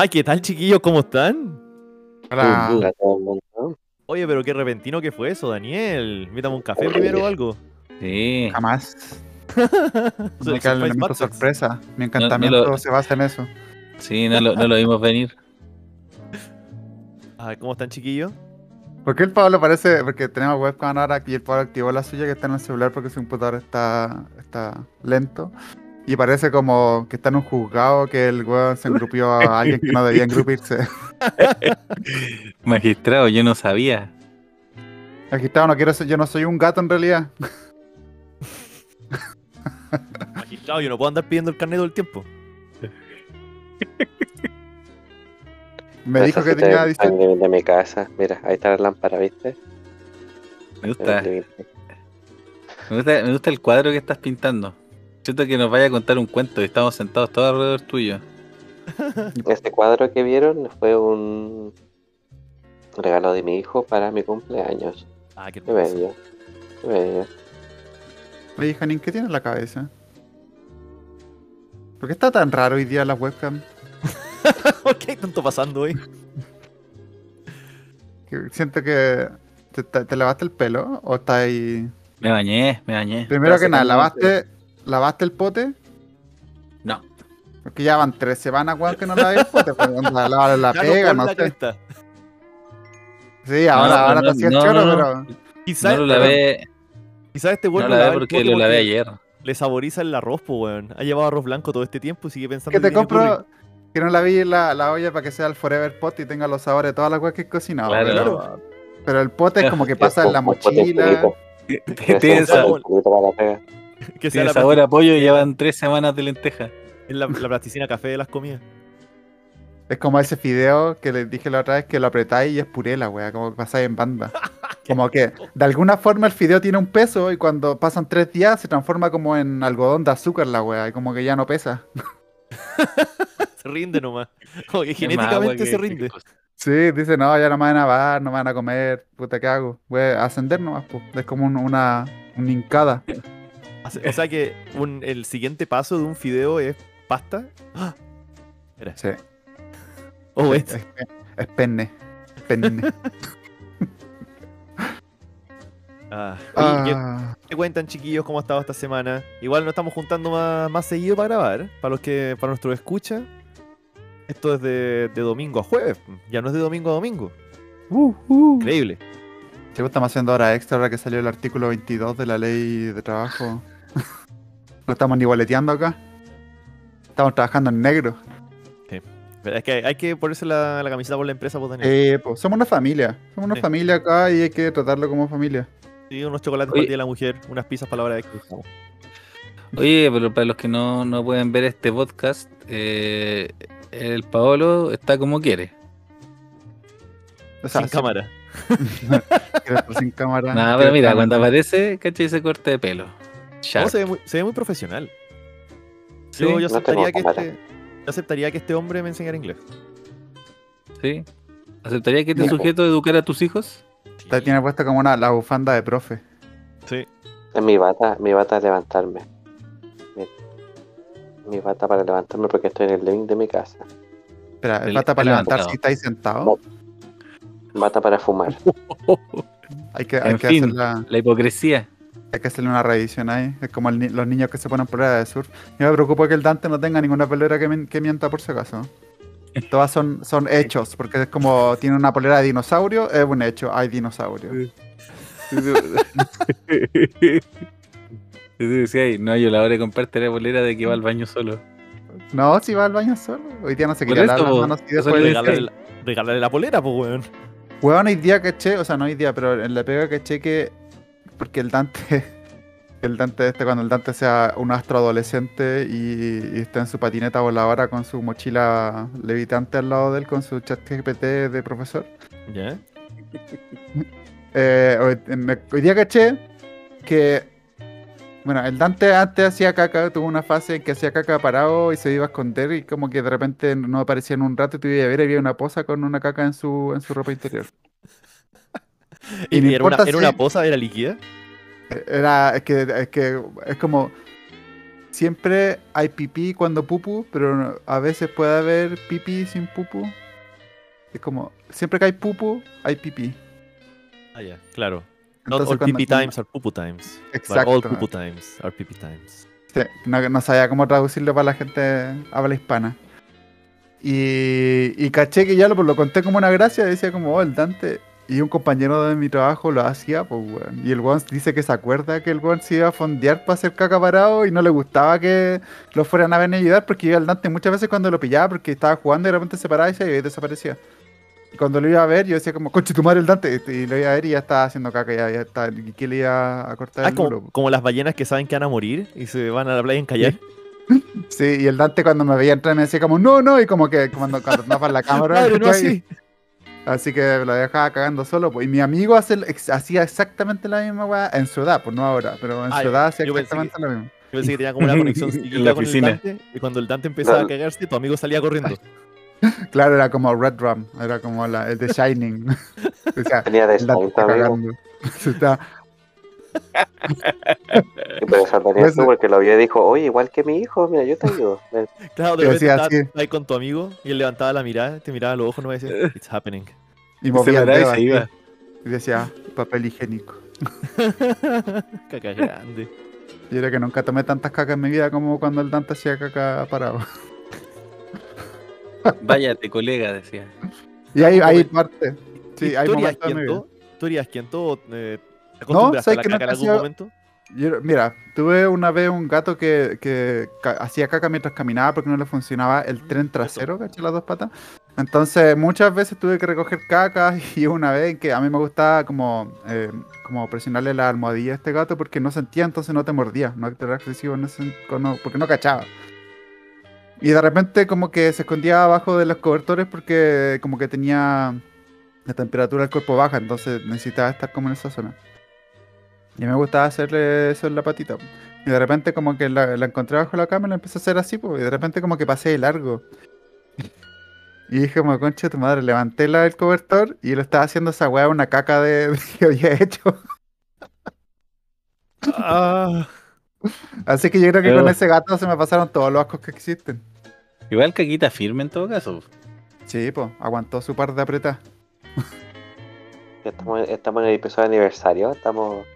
Ay, ¿qué tal, chiquillos? ¿Cómo están? Hola. Oye, pero qué repentino que fue eso, Daniel. Invítame un café primero o algo. Sí. Jamás. Cae el elemento sorpresa. Mi encantamiento lo- se basa en eso. Sí, no lo, no lo vimos venir. Ah, ¿Cómo están, chiquillos? ¿Por qué el Pablo parece.? Porque tenemos webcam ahora y el Pablo activó la suya que está en el celular porque su computador está, está lento. Y parece como que está en un juzgado que el weón se engrupió a alguien que no debía engrupirse. Magistrado, yo no sabía. Magistrado, no quiero ser, yo no soy un gato en realidad. Magistrado, yo no puedo andar pidiendo el carnet todo el tiempo. Me dijo que tenía el 18. pan de mi casa. Mira, ahí está la lámpara, ¿viste? Me gusta, El- me gusta, me gusta el cuadro que estás pintando. Siento que nos vaya a contar un cuento y estamos sentados todos alrededor tuyo. Este cuadro que vieron fue un regalo de mi hijo para mi cumpleaños. Ah, qué Qué bello. Qué bello. Oye, Janine, ¿qué tiene en la cabeza? ¿Por qué está tan raro hoy día la webcam? ¿Por qué hay tanto pasando hoy? Siento que. ¿Te, te- te lavaste el pelo? ¿O está ahí.? Me bañé, me bañé. Primero que nada, ¿lavaste, ¿lavaste el pote? No. Porque ya van tres semanas, weón, que no lavé el pote. Pues, la no pega, no la sé. cresta. Sí, ahora, No, ahora no, te hacía el no, choro, no, pero. Quizás No lo lavé, quizá este no weón lo no lavé porque lo lavé ayer. Le saboriza el arroz, po, weón. Ha llevado arroz blanco todo este tiempo y sigue pensando Que te compro. Que no lavé la, la olla para que sea el Forever Pot y tenga los sabores de todas las weas que he cocinado. Claro. Pero, pero el pote es como que pasa en la mochila. Tiene Que sea tiene la, sabor a pollo y llevan tres semanas de lenteja. es la, la plasticina café de las comidas. Es como ese fideo que les dije la otra vez que lo apretáis y es puré la wea, como que pasáis en banda. Como que de alguna forma el fideo tiene un peso y cuando pasan tres días se transforma como en algodón de azúcar la wea, y como que ya no pesa. Se rinde nomás. Como que genéticamente se rinde. Sí, dice, no, ya no me van a lavar, no me van a comer, puta, ¿qué hago? Voy a ascender nomás, pues. Es como un- una, una hincada. O sea que un- el siguiente paso de un fideo es pasta. ¡Ah! Sí. Oh, es, es. es- es penne. Penne. Ah. Oye, ¿qué- Ah, ¿Qué cuentan, chiquillos? ¿Cómo ha estado esta semana? Igual nos estamos juntando más, más seguido para grabar. Para los que, para nuestros escuchas. Esto es de, de domingo a jueves. Ya no es de domingo a domingo. uh, uh. Increíble. Sí, pues, estamos haciendo hora extra ahora que salió el artículo 22 de la ley de trabajo. Lo estamos nivoleteando acá. Estamos trabajando en negro. Pero es que hay que ponerse la, la camiseta por la empresa, pues, Daniel. Eh, pues, somos una familia. Somos una Sí. familia acá y hay que tratarlo como familia. Sí, unos chocolates Oye. para el Día de la mujer, unas pizzas para la hora de extra. Oye, pero para los que no, no pueden ver este podcast, eh, el Paolo está como quiere. O sea, Sin sí, cámara. sin cámara. Nada, pero mira, cuando aparece, ¿cachai? Ese corte de pelo. No, se, ve muy, se ve muy profesional. Sí, Yo, yo no aceptaría, que este, yo aceptaría que este hombre me enseñara inglés. sí. ¿Aceptaría que este Mira. sujeto educara a tus hijos? Te tiene puesta como una, la bufanda de profe. Sí. Es mi bata, mi bata es levantarme. Mi, mi bata para levantarme porque estoy en el living de mi casa. Espera, El- ¿es bata para el levantar levantado. si estáis sentado? Bata para fumar. Hay que, hay En que fin. hacerla. La hipocresía. Hay que hacerle una revisión ahí. Es como el los niños que se ponen polera de surf. Yo me preocupo que el Dante no tenga ninguna polera que, mienta por si acaso. Todas son, son hechos, porque es como tiene una polera de dinosaurio, es un hecho, hay dinosaurio. "Ay, no, yo la hora de comprarte la bolera de que va al baño solo. No, si va al baño solo. Hoy día no se quiere lavar las manos y después regalarle la polera, pues, weón. Weón, hoy día caché, o sea, no hoy día, pero en la pega caché que. Porque el Dante. El Dante este, cuando el Dante sea un astro adolescente y, y está en su patineta voladora con su mochila levitante al lado de él, con su chat GPT de profesor. ¿Ya? Eh, hoy, día caché que. Bueno, el Dante antes hacía caca, tuvo una fase en que hacía caca parado y se iba a esconder y como que de repente no aparecía en un rato y tú ibas a ver y había una poza con una caca en su, en su ropa interior. Y ¿Y, era, una, importa era si- una poza? ¿Era líquida? Era, es que, es que, es como, siempre hay pipí cuando pupu, pero a veces puede haber pipí sin pupu. Es como, siempre que hay pupu, hay pipí. Ah, ya, claro. Not Entonces, all pee times are pupu times. Exacto. all pupu times are pee times. Sí, no, no sabía cómo traducirlo para la gente habla hispana. Y, y caché que ya lo, lo conté como una gracia, decía como, oh, el Dante. Y un compañero de mi trabajo lo hacía, pues, weón. Y el weón dice que se acuerda que el weón se iba a fondear para hacer caca parado y no le gustaba que lo fueran a venir a ayudar porque iba al Dante muchas veces cuando lo pillaba porque estaba jugando y de repente se paraba y se desaparecía. Y cuando lo iba a ver, yo decía como, conche tu madre el Dante. Y lo iba a ver y ya estaba haciendo caca, ya, ya está. ¿Y qué le iba a cortar Ah, el como, como las ballenas que saben que van a morir y se van a la playa a encallar. Sí, y el Dante cuando me veía entrar me decía como, no, no, y como que cuando, cuando en la cámara. Madre, no así. Así que lo dejaba cagando solo. Pues. Y mi amigo hace, hacía exactamente la misma weá en su edad, pues no ahora, pero en Ah, su edad hacía exactamente lo mismo. Yo pensé que tenía como una conexión En la con el oficina. Dante. Y cuando el Dante empezaba a cagarse, tu amigo salía corriendo. Claro, era como Red Rum, era como la, el de Shining. o sea, Tenía de. Se está- Y Pues, porque lo vio y dijo, oye, igual que mi hijo, mira, yo te ayudo. Claro, de repente así. ahí con tu amigo y él levantaba la mirada, te miraba a los ojos no y decía, It's happening. y movía y se iba. y decía, papel higiénico. Caca grande. Yo creo que nunca tomé tantas cacas en mi vida como cuando el Dante hacía caca parado. Váyate, colega, decía. Y ahí, parte. Sí, hay ¿Tú harías momentos en mi vida. ¿Tú harías quiento o eh, acostumbraste a ¿sabes la que caca en nunca algún momento? Yo- mira, tuve una vez un gato que, que ca- hacía caca mientras caminaba porque no le funcionaba el tren trasero, ¿cachai? Las dos patas. Entonces, muchas veces tuve que recoger caca y una vez en que a mí me gustaba como, eh, como presionarle la almohadilla a este gato porque no sentía, entonces no te mordía, no era excesivo en ese- no- porque no cachaba. Y de repente como que se escondía abajo de los cobertores porque como que tenía la temperatura del cuerpo baja, entonces necesitaba estar como en esa zona. Y me gustaba hacerle eso en la patita. Y de repente como que la, la encontré bajo la cama y la empecé a hacer así, pues, y de repente como que pasé de largo. Y dije como, concha de tu madre, levanté la, el cobertor y lo estaba haciendo esa weá una caca de, de que había hecho. Ah, Así que yo creo que Pero- con ese gato se me pasaron todos los ascos que existen. Igual caquita firme en todo caso. Sí, pues, aguantó su par de apretas. Ya Estamos, estamos en el episodio de aniversario, estamos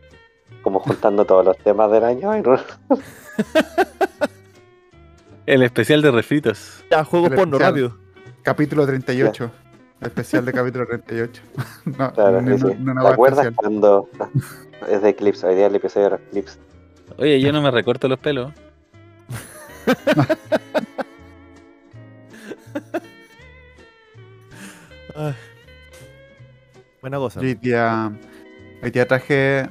como juntando todos los temas del año. El especial de refritos. ya, juego El porno, especial. rápido. Capítulo 38. Especial de capítulo 38. no, Claro, no, sí, no- no ¿Te acuerdas especial. cuando es de Eclipse? Hoy día el episodio de los Eclipse. Oye, yo no me recorto los pelos. Ay. Buena cosa. Hoy día, hoy día traje.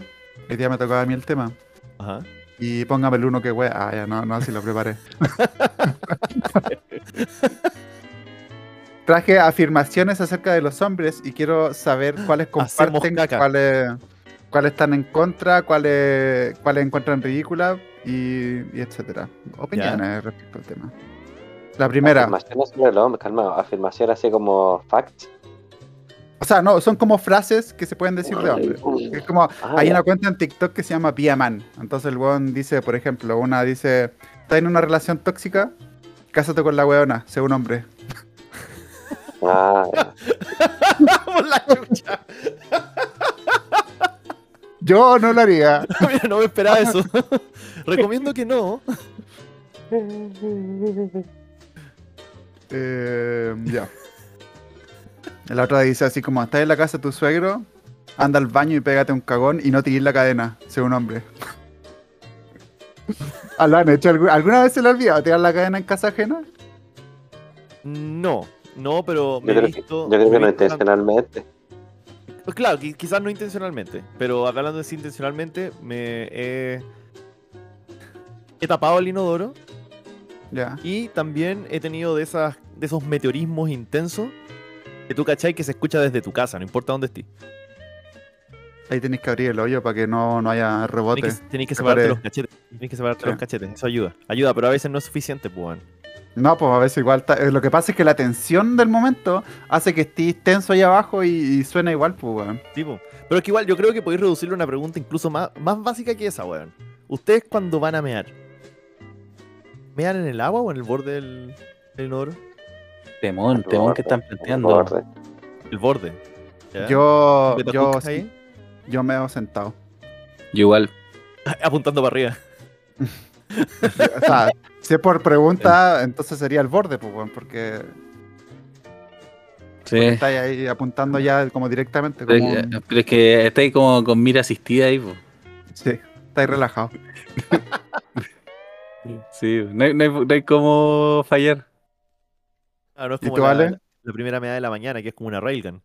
Hoy día me tocaba a mí el tema. Ajá. Y póngame el uno que wea. Ah, ya no, no, así lo preparé. Traje afirmaciones acerca de los hombres y quiero saber cuáles comparten, cuáles, cuáles están en contra, cuáles, cuáles encuentran ridículas y, y etcétera. Opiniones respecto al tema. La primera, Afirmaciones sobre el hombre, calma. Afirmaciones así como facts. O sea, no, son como frases que se pueden decir de hombres. Es como, Ah, Hay una cuenta en TikTok que se llama Be a Man. Entonces el weón dice, por ejemplo, una dice, ¿estás en una relación tóxica? Cásate con la weona, sé un hombre. Ah. Por la chucha. Yo no lo haría. Mira, no me esperaba eso. Recomiendo que no. Eh, ya. La otra dice así como, estás en la casa de tu suegro, anda al baño y pégate un cagón y no tires la cadena, sé un hombre. ¿Lo han hecho? algu- ¿Alguna vez se le ha olvidado tirar la cadena en casa ajena? No, no, pero me Yo he creo, que, visto. yo creo que he no visto intencionalmente. Pues claro, qui- quizás no intencionalmente, pero hablando de sí intencionalmente, me he, he tapado el inodoro Ya. y también he tenido de, esas, de esos meteorismos intensos que tú cachai que se escucha desde tu casa, no importa dónde estés. Ahí tenéis que abrir el hoyo para que no, no haya rebote. Tenés que, separarte los cachetes. Tenés que separarte Sí. los cachetes, eso ayuda. Ayuda, pero a veces no es suficiente, pues. No, pues a veces igual. eh, Lo que pasa es que la tensión del momento hace que estés tenso ahí abajo y, y suena igual, pues, weón. Sí, po. Pero es que igual yo creo que podéis reducirle a una pregunta incluso más, más básica que esa, weón. Ustedes cuando van a mear, ¿Mean en el agua o en el borde del, del inodoro? Temón, temón que están planteando. Borde. El borde. ¿ya? Yo, ¿Beto yo, ahí? yo me he sentado. Yo igual. Apuntando para arriba. O sea, si es por pregunta, entonces sería el borde, pues, porque Sí. estáis ahí apuntando ya como directamente. Pero, Como es- un- pero es que estáis como con mira asistida ahí, po. Sí, estáis relajados. Sí, no hay, no hay, no hay cómo fallar. Ah, no es ¿Y como tú, la, Ale? la primera meada de la mañana, que es como una railgun.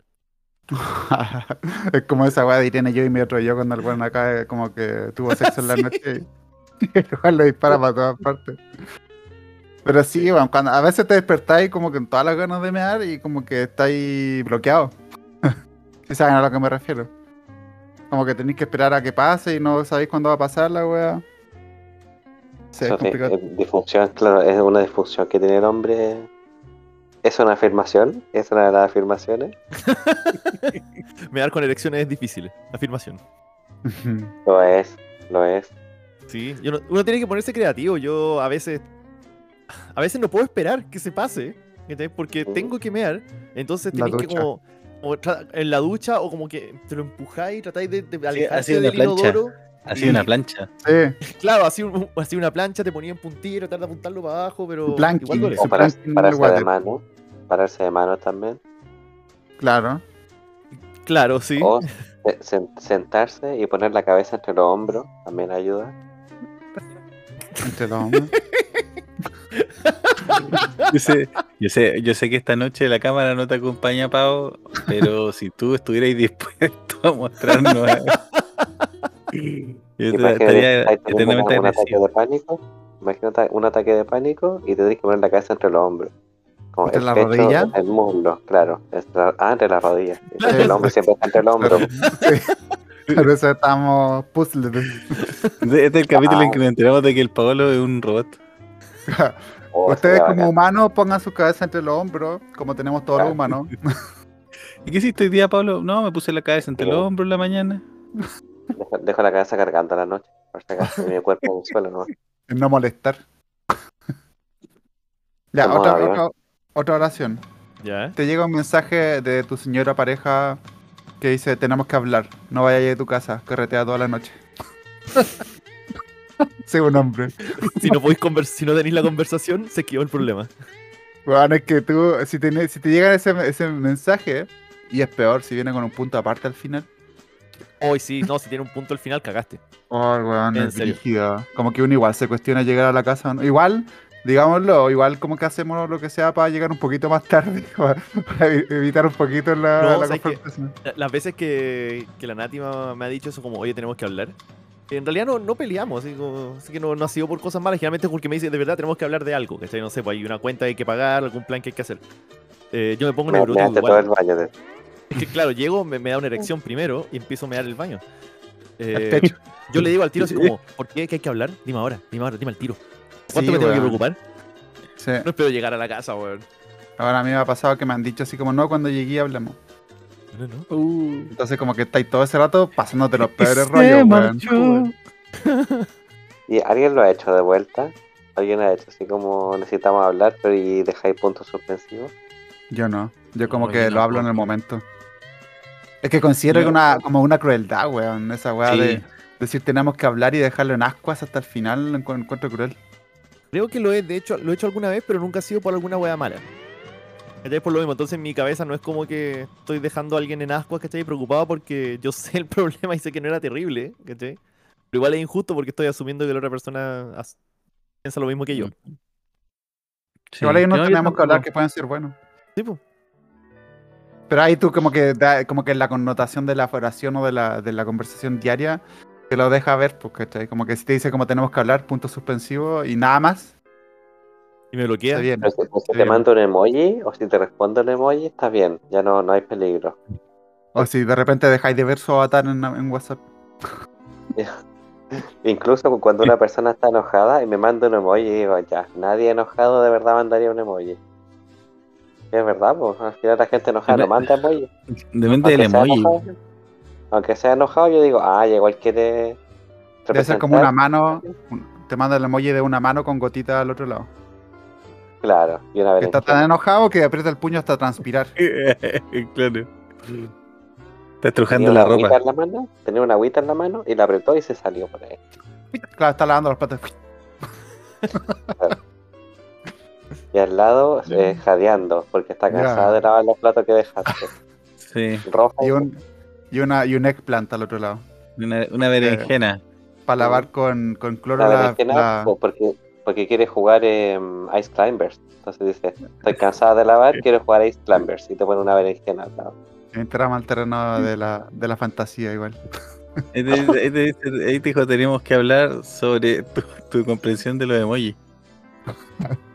es como esa weá de Irene yo y mi otro yo cuando el weón acá eh, como que tuvo sexo en la noche y el weón lo dispara para todas partes. Pero sí, weón, cuando a veces te despertáis como con todas las ganas de mear y como que estáis bloqueados. Si saben a lo que me refiero. Como que tenéis que esperar a que pase y no sabéis cuándo va a pasar la weá. Sí, es sí, complicado. eh, disfunción, claro, es una disfunción que tiene el hombre. ¿Es una afirmación? ¿Es una de las afirmaciones? Mear con erecciones es difícil. Afirmación. Lo es, lo es. Sí, yo no- uno tiene que ponerse creativo. Yo a veces. A veces no puedo esperar que se pase. ¿cachai? Porque tengo que mear. Entonces La tenéis que como. en la ducha o como que te lo empujáis y tratáis de, de alejarse así una del plancha. inodoro. Así una plancha. Sí, Claro, así, un- así una plancha te ponía en y tratar de apuntarlo para abajo, pero planking. igual. O para, water. de mano. Pararse de mano también. claro. Claro, sí. O se- sen- sentarse y poner la cabeza entre los hombros también ayuda. Entre los hombres. Yo sé, yo sé, yo sé que esta noche la cámara no te acompaña, Pau, pero si tú estuvieras dispuesto a mostrarnos. yo te- Imagínate, estaría eternamente un ataque agradecido. de pánico. Imagínate un ataque de pánico y te tienes que poner la cabeza entre los hombros. Como ¿Entre el la pecho, rodilla? El muslo, claro. Entre la- ah, entre las rodillas. El hombre siempre está entre los hombros. Sí. Por eso estamos puzzles. Este es el capítulo en que nos enteramos de que el Paolo es un robot. Oh, Ustedes como bacán. humanos pongan sus cabezas entre los hombros, como tenemos todos los humanos. ¿Y qué hiciste hoy día, Pablo? No, me puse la cabeza entre los Oh. hombros en la mañana. Dejo, dejo la cabeza cargando a la noche. Por si acaso, y mi cuerpo en el suelo, ¿no? En no molestar. ya, otra, otra, otra oración. Ya. Te llega un mensaje de tu señora pareja que dice, tenemos que hablar, no vayas de tu casa, carretea toda la noche. Sí, un hombre. Si no podéis si no tenéis la conversación, se quedó el problema. Bueno, es que tú, si te, si te llega ese, ese mensaje, y es peor si viene con un punto aparte al final. Hoy sí, no, si tiene un punto al final, cagaste. Oh, weón, En es. Como que uno igual se cuestiona llegar a la casa. o no. Igual, digámoslo, igual como que hacemos lo que sea para llegar un poquito más tarde, para evi- evitar un poquito la, confrontación. La- Las veces que, que la Nati me, me ha dicho eso como, oye, tenemos que hablar. En realidad no, no peleamos, así, como- así que no, no ha sido por cosas malas, generalmente es porque me dice, de verdad tenemos que hablar de algo, que No sé, pues hay una cuenta que hay que pagar, algún plan que hay que hacer. Eh, yo me pongo Me, me neurótico hace todo el baño. De... Es que claro, llego, me, me da una erección primero y empiezo a mear el baño. Eh, yo le digo al tiro así como, ¿por qué que hay que hablar? Dime ahora, dime ahora, dime al tiro. ¿Cuánto Sí, me tengo que preocupar? Sí. No espero llegar a la casa, weón. Ahora a mí me ha pasado que me han dicho así como, no, cuando llegué hablamos. No, no. Entonces como que estáis todo ese rato pasándote los peores rollos, weón. ¿Y alguien lo ha hecho de vuelta? ¿Alguien ha hecho así como necesitamos hablar, pero y dejáis puntos suspensivos? Yo no. Yo como No, que yo lo hablo en el momento. Es que considero Yo- que una, como una crueldad, weón. Esa weá Sí. de decir tenemos que hablar y dejarlo en ascuas hasta el final, lo encu- encuentro cruel. Creo que lo he, de hecho, lo he hecho alguna vez, pero nunca ha sido por alguna wea mala. ¿Cachai? Por lo mismo, entonces en mi cabeza no es como que estoy dejando a alguien en ascuas, ¿cachai? Preocupado porque yo sé el problema y sé que no era terrible, ¿cachai? Pero igual es injusto porque estoy asumiendo que la otra persona as- piensa lo mismo que yo. Sí. Igual ahí no, tenemos que hablar que pueden ser buenos. Sí, po. Pero ahí tú como que da, como que la connotación de la oración o de la, de la conversación diaria te lo deja ver, pues, ¿cachai? Como que si te dice como tenemos que hablar, punto suspensivo y nada más, Y me bloquea. está bien. Si, pues, si te mando un emoji o si te respondo un emoji, está bien, ya no, no hay peligro. O si de repente dejáis de ver su avatar en, en WhatsApp. Incluso cuando una persona está enojada y me manda un emoji, digo, ya, nadie enojado de verdad mandaría un emoji. Es verdad, pues al final la gente enojada no manda emoji. Depende del emoji. enojado, aunque sea enojado, yo digo, ah, igual quiere. Debe ser como una representar". mano, un- te manda el emoji de una mano con gotita al otro lado. Claro, y una Que está tan enojado que aprieta el puño hasta transpirar. claro. Está estrujando la agüita ropa. en la mano, tenía una agüita en la mano y la apretó y se salió por ahí. Claro, está lavando los platos. Y al lado, eh, jadeando, porque está Ya. cansada de lavar los platos que dejaste. Sí, Y un, y una, y un eggplant al otro lado. una, una berenjena. Para lavar con, con cloro la porque, porque quiere jugar em, Ice Climbers. Entonces dice, estoy cansada de lavar, quiero jugar Ice Climbers. Y te pone una berenjena al lado. entramos al terreno de la, de la fantasía igual. Ahí te, ahí te dijo, tenemos que hablar sobre tu, tu comprensión de los emojis.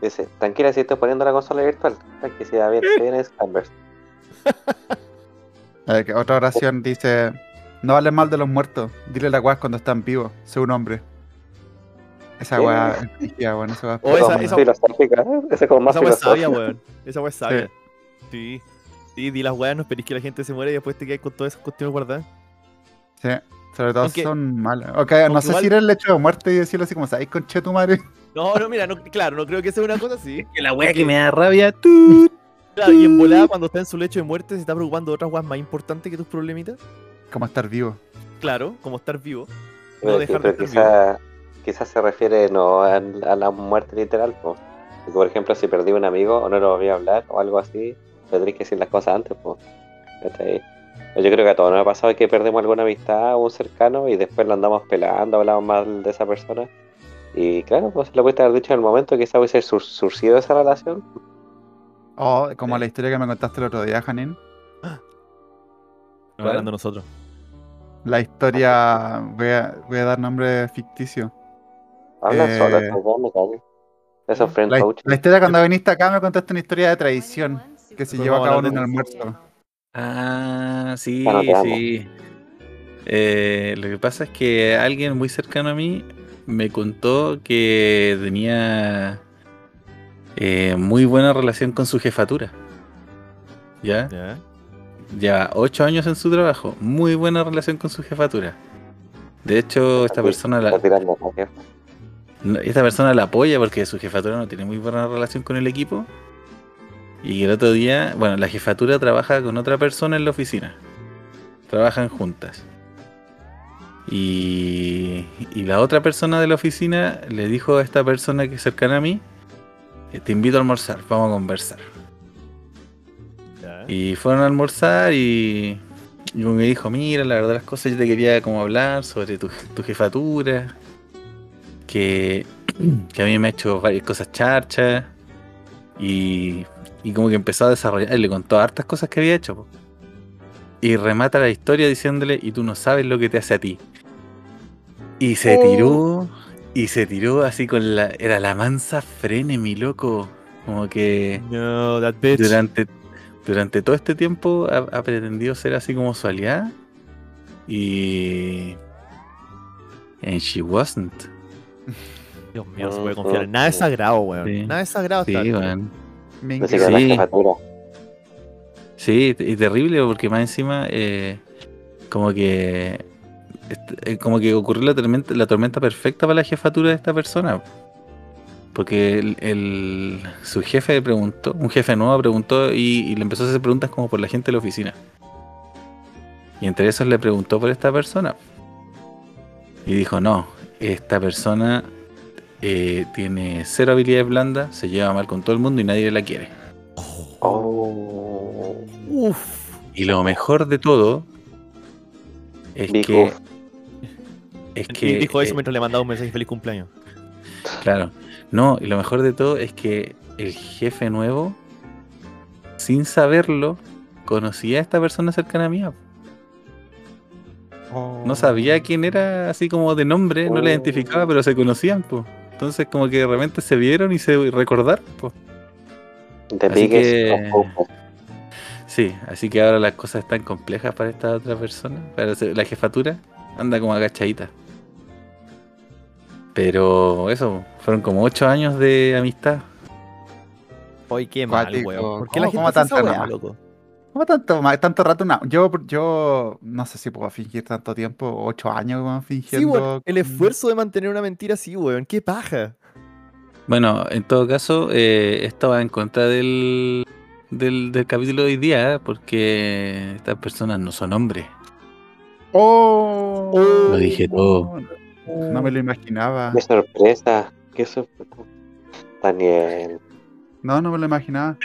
Dice, tranquila si estoy poniendo la consola virtual. Que si bien, se viene Ice Eh, otra oración dice: No hables mal de los muertos, dile la weá cuando están vivos, sé un hombre. Esa Sí. weá es weón, esa es Oh, esa- Como esa- filosófica, ¿eh? Como más Esa es sabia, weón. Esa weá es sabia. Sí. Sí, di las weas, no esperís que la gente se muera y después te quedas con todas esas cuestiones guardadas. Sí, sobre todo Aunque- son malas. Ok, no sé igual- si era el hecho de muerte y decirlo así como, ¿sabes, conche tu madre? No, no, mira, no, claro, no creo que sea una cosa así. Que la wea que me da rabia, tú. Claro, y en volada, cuando está en su lecho de muerte, se está preocupando de otras weas más importantes que tus problemitas. Como estar vivo. Claro, como estar vivo. Pero, No dejar de estar quizá, quizás se refiere no a, a la muerte literal. po. Por ejemplo, si perdí un amigo o no lo volví a hablar o algo así, tendréis que decir las cosas antes. po. Yo creo que a todos nos ha pasado que perdemos alguna amistad o un cercano y después lo andamos pelando, hablamos mal de esa persona. Y claro, pues lo pudiste haber dicho en el momento, quizás hubiese sur- surcido esa relación. O como la historia que me contaste el otro día, Janine. No hablando nosotros. La historia, voy a, voy a dar nombre ficticio. Hablan Eh, me callo. Eso es friend La, coach. la historia cuando viniste acá me contaste una historia de traición que se llevó a cabo en un almuerzo. Ah, sí, sí. Eh, lo que pasa es que alguien muy cercano a mí me contó que tenía eh, muy buena relación con su jefatura. ¿Ya? Ya. Lleva ocho años en su trabajo, muy buena relación con su jefatura. De hecho, esta persona la, esta persona la apoya porque su jefatura no tiene muy buena relación con el equipo. Y el otro día, bueno, la jefatura trabaja con otra persona en la oficina. Trabajan juntas. Y, y la otra persona de la oficina le dijo a esta persona que es cercana a mí, te invito a almorzar, vamos a conversar. Ya. Y fueron a almorzar y, y me dijo, mira, la verdad las cosas yo te quería como hablar sobre tu, tu jefatura, que, que a mí me ha hecho varias cosas charchas y, y como que empezó a desarrollar, y le contó hartas cosas que había hecho. po. Y remata la historia diciéndole, y tú no sabes lo que te hace a ti. Y se tiró, y se tiró así con la, era la mansa frene, mi loco, como que... No, that bitch. Durante, durante todo este tiempo ha, ha pretendido ser así como su aliada. Y. And she wasn't. Dios mío, no se puede confiar en nada es sagrado, weón. Sí. Nada es sagrado. Sí, está. weón. Me que la Sí. Sí, y terrible porque más encima, eh, como que. Eh, Como que ocurrió la tormenta, la tormenta perfecta para la jefatura de esta persona. Porque el, el- su jefe le preguntó, un jefe nuevo preguntó y, y le empezó a hacer preguntas como por la gente de la oficina. Y entre esos le preguntó por esta persona. Y dijo, no, esta persona eh, tiene cero habilidades blandas, se lleva mal con todo el mundo y nadie la quiere. Oh. Uf. Y lo mejor de todo es Big que. uf. Es Y dijo eso eh, mientras le mandaba un mensaje feliz cumpleaños. claro. No, y lo mejor de todo es que el jefe nuevo, sin saberlo, conocía a esta persona cercana a mí. Oh. No sabía quién era así como de nombre, no la identificaba, pero se conocían, pues. Entonces como que de repente se vieron y se recordaron, pues. Así que-. Sí, así que ahora las cosas están complejas para esta otra persona. Para la jefatura anda como agachadita. Pero eso, fueron como ocho años de amistad. Hoy qué mal, Cuático. weón. ¿Por qué la ¿Cómo- gente esa tanta weá, nomás? loco? ¿Cómo tanto, tanto rato? una- Yo, yo no sé si puedo fingir tanto tiempo, ocho años weón, Sí, fingiendo. weón. El esfuerzo de mantener una mentira así, weón. Qué paja. Bueno, en todo caso, eh, esto va en contra del, del, del capítulo de hoy día, ¿eh? porque estas personas no son hombres. ¡Oh! Lo dije todo. No me lo imaginaba. Qué sorpresa. Qué sorpresa. Daniel. No, no me lo imaginaba.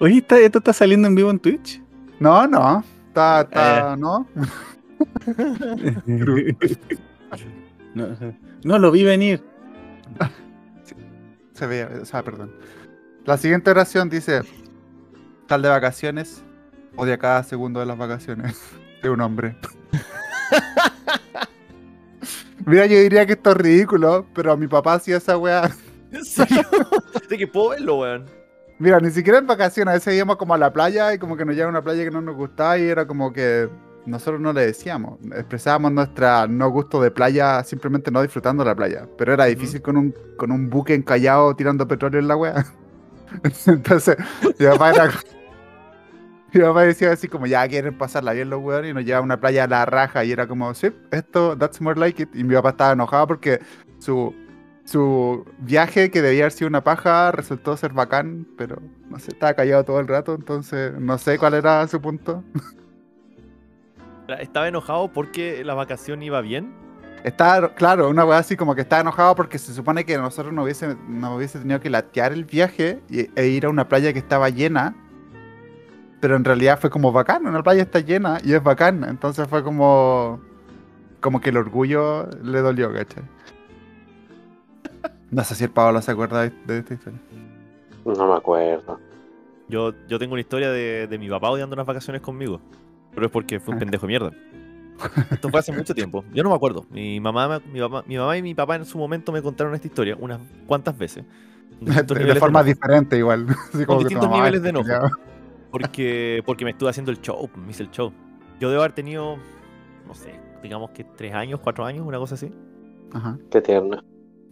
Oye, ¿está- ¿esto está saliendo en vivo en Twitch? No, no. Está, está, Ah, ¿no? no, no lo vi venir. Se ve, o sea, perdón. La siguiente oración dice: Tal de vacaciones, odia cada segundo de las vacaciones de un hombre. Mira, yo diría que esto es ridículo, pero mi papá hacía esa weá. ¿En serio? de que puedo verlo, weón. Mira, ni siquiera en vacaciones, a veces íbamos como a la playa y como que nos llegaba una playa que no nos gustaba y era como que nosotros no le decíamos, expresábamos nuestra no gusto de playa simplemente no disfrutando la playa, pero era difícil con un, con un buque encallado tirando petróleo en la wea. Entonces, mi papá era... Mi papá decía así como, ya quieren pasarla bien los weones y nos llevaba a una playa a la raja y era como, sí, esto, that's more like it. Y mi papá estaba enojado porque su, su viaje, que debía haber sido una paja, resultó ser bacán, pero no sé, estaba callado todo el rato, entonces no sé cuál era su punto. Estaba enojado porque la vacación iba bien. Estaba, claro, una weá así como que estaba enojado porque se supone que nosotros no hubiese, no hubiese tenido que latear el viaje y- e ir a una playa que estaba llena, pero en realidad fue como bacán, una playa está llena y es bacán, entonces fue como, como que el orgullo le dolió, ¿cachai? No sé si el Pablo se acuerda de, de esta historia. No me acuerdo. Yo, yo tengo una historia de, de mi papá odiando unas vacaciones conmigo. Pero es porque fue un pendejo de mierda. Esto fue hace mucho tiempo. Yo no me acuerdo. Mi mamá, mi, papá, mi mamá y mi papá en su momento me contaron esta historia unas cuantas veces. Con De, de forma enojo. diferente igual. Así como tu distintos niveles de enojo. Porque, porque me estuve haciendo el show, me hice el show. Yo debo haber tenido, no sé, digamos que tres años, cuatro años, una cosa así. Ajá. Qué tierno.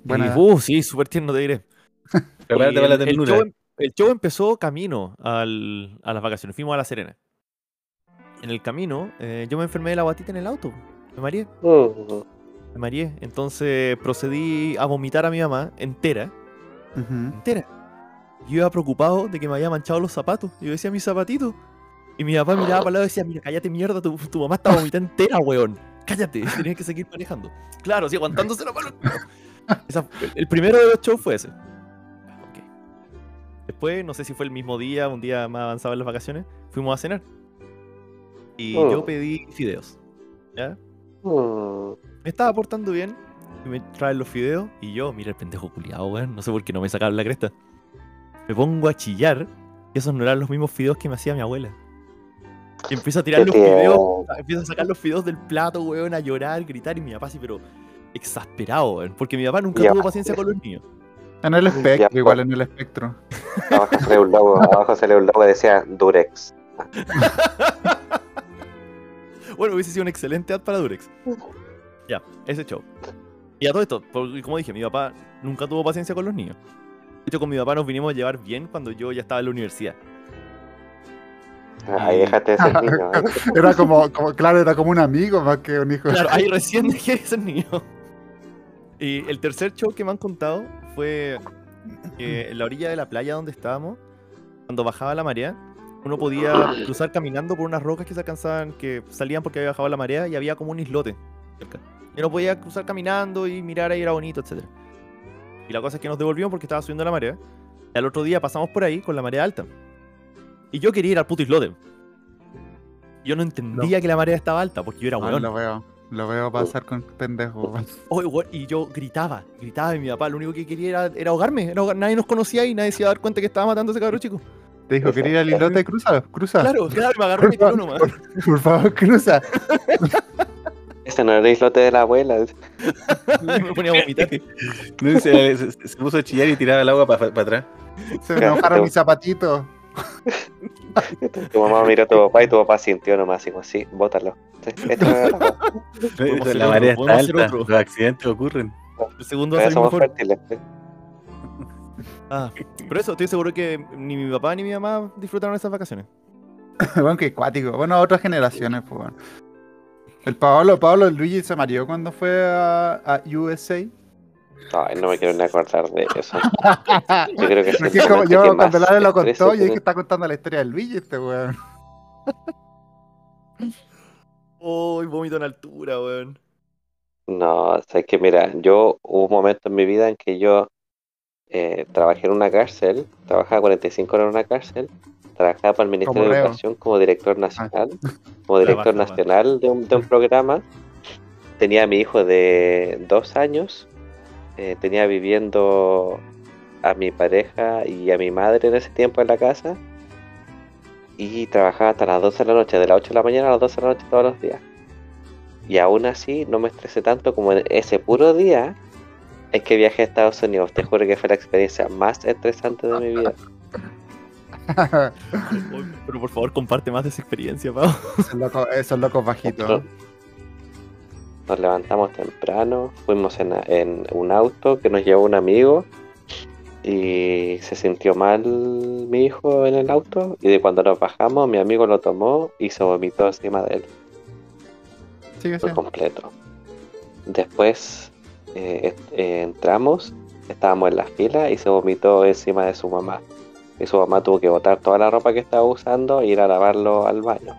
Edad. uh, sí, súper tierno te diré. Prepárate para la el, show, em- el show empezó camino al- a las vacaciones. Fuimos a La Serena. En el camino, eh, yo me enfermé de la guatita en el auto. Me mareé, Mm, me mareé. Entonces procedí a vomitar a mi mamá entera, Ujú. entera. Yo iba preocupado de que me había manchado los zapatos. Yo decía, mis zapatitos. Y mi papá miraba para el lado y decía, mira, cállate mierda, tu, tu mamá está vomitada entera, weón. Cállate, tienes que seguir manejando. Claro, sí, aguantándose la mano. Esa- el, primero de los shows fue ese. Después, no sé si fue el mismo día, un día más avanzado en las vacaciones, fuimos a cenar. Y Oh. yo pedí fideos. ¿Ya? mm. Me estaba portando bien. Y me traen los fideos. Y yo, mira el pendejo culiado, weón. No sé por qué no me sacaron la cresta. Me pongo a chillar. Y esos no eran los mismos fideos que me hacía mi abuela. Y empiezo a tirar los fideos. Empiezo a sacar los fideos del plato, weón, a llorar, gritar. Y mi papá así, pero exasperado, weón. Porque mi papá nunca Ya. tuvo paciencia con los niños. En el espectro, Ya, igual en el espectro. Abajo sale un logo, abajo sale un logo que decía Durex. Bueno, hubiese sido un excelente ad para Durex. Ya, ese show. Y a todo esto, porque como dije, mi papá nunca tuvo paciencia con los niños. De hecho, con mi papá nos vinimos a llevar bien cuando yo ya estaba en la universidad. Ahí déjate de ser niño. ¿eh? Era como, como, claro, era como un amigo más que un hijo. Claro, ahí recién dejé de ser niño. Y el tercer show que me han contado fue que en la orilla de la playa donde estábamos, cuando bajaba la marea, uno podía cruzar caminando por unas rocas que se alcanzaban, que salían porque había bajado la marea y había como un islote cerca. Y uno podía cruzar caminando y mirar ahí, era bonito, etc. Y la cosa es que nos devolvimos porque estaba subiendo la marea. Y al otro día pasamos por ahí con la marea alta. Y yo quería ir al puto islote. Yo no entendía que la marea estaba alta porque yo era Ah, weón. lo veo, lo veo pasar con pendejo. Oye, weón, y yo gritaba, gritaba y mi papá lo único que quería era, era ahogarme. era ahogar- Nadie nos conocía y nadie se iba a dar cuenta que estaba matando a ese cabrón chico. Te dijo, ¿quería ir al islote? Cruza, cruza. Claro, claro, me agarró y me tiró nomás. Por favor, cruza. Ese no era el islote de la abuela. me ponía a vomitar. No, se, se- se puso a chillar y tiraba el agua para atrás. Se me enojaron mis zapatitos. Tu mamá miró a tu papá y tu papá sintió nomás, como así, bótalo. Esto la marea está alta, los accidentes ocurren. El segundo va a mejor. fértiles. Ah, pero eso, estoy seguro que ni mi papá ni mi mamá disfrutaron esas vacaciones. bueno, que cuático. Bueno, otras generaciones, pues bueno. El Pablo, Pablo Luigi se mareó cuando fue a, a USA. Ay, no me quiero ni acordar de eso. Yo creo que Es el como yo, que cuando Lale lo contó, yo dije que está contando la historia del Luigi este weón. Uy, vómito en altura, weón. No, o sea, es que mira, yo hubo un momento en mi vida en que yo eh, trabajé en una cárcel, trabajaba 45 horas en una cárcel, trabajaba para el Ministerio de reo. Educación como director nacional, como director Trabajaba. nacional de un, de un programa. Tenía a mi hijo de dos años, eh, tenía viviendo a mi pareja y a mi madre en ese tiempo en la casa y trabajaba hasta las 12 de la noche, de las 8 de la mañana a las 12 de la noche todos los días. Y aún así no me estresé tanto como en ese puro día en que viajé a Estados Unidos. Te juro que fue la experiencia más estresante de mi vida. Pero por favor, comparte más de esa experiencia, Pau. esos, locos, esos locos bajitos. Nos levantamos temprano, fuimos en, en un auto que nos llevó un amigo y se sintió mal mi hijo en el auto y de cuando nos bajamos mi amigo lo tomó y se vomitó encima de él. Por completo. Después eh, eh, entramos, estábamos en la fila y se vomitó encima de su mamá. Y su mamá tuvo que botar toda la ropa que estaba usando e ir a lavarlo al baño.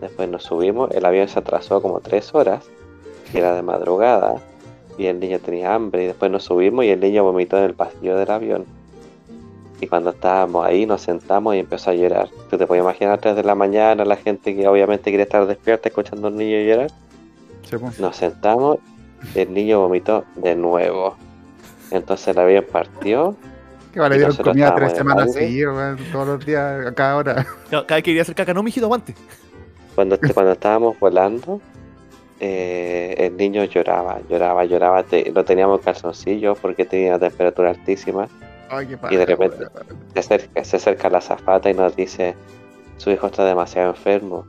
Después nos subimos, el avión se atrasó como tres horas, y era de madrugada, y el niño tenía hambre, y después nos subimos y el niño vomitó en el pasillo del avión. Y cuando estábamos ahí nos sentamos y empezó a llorar. Tú te puedes imaginar a 3 de la mañana la gente que obviamente quiere estar despierta escuchando a un niño llorar. Sí, pues. Nos sentamos, el niño vomitó de nuevo. Entonces el avión partió. Que vale, dieron comida tres semanas seguidas, todos los días, a cada hora. Cada cada vez que quería hacer caca, no, mijito, aguante. Cuando, cuando estábamos volando, eh, el niño lloraba, lloraba, lloraba. te- lo teníamos en calzoncillos porque tenía una temperatura altísima. Ay, qué Y de repente-. Se acerca, se acerca la zafata y nos dice, su hijo está demasiado enfermo.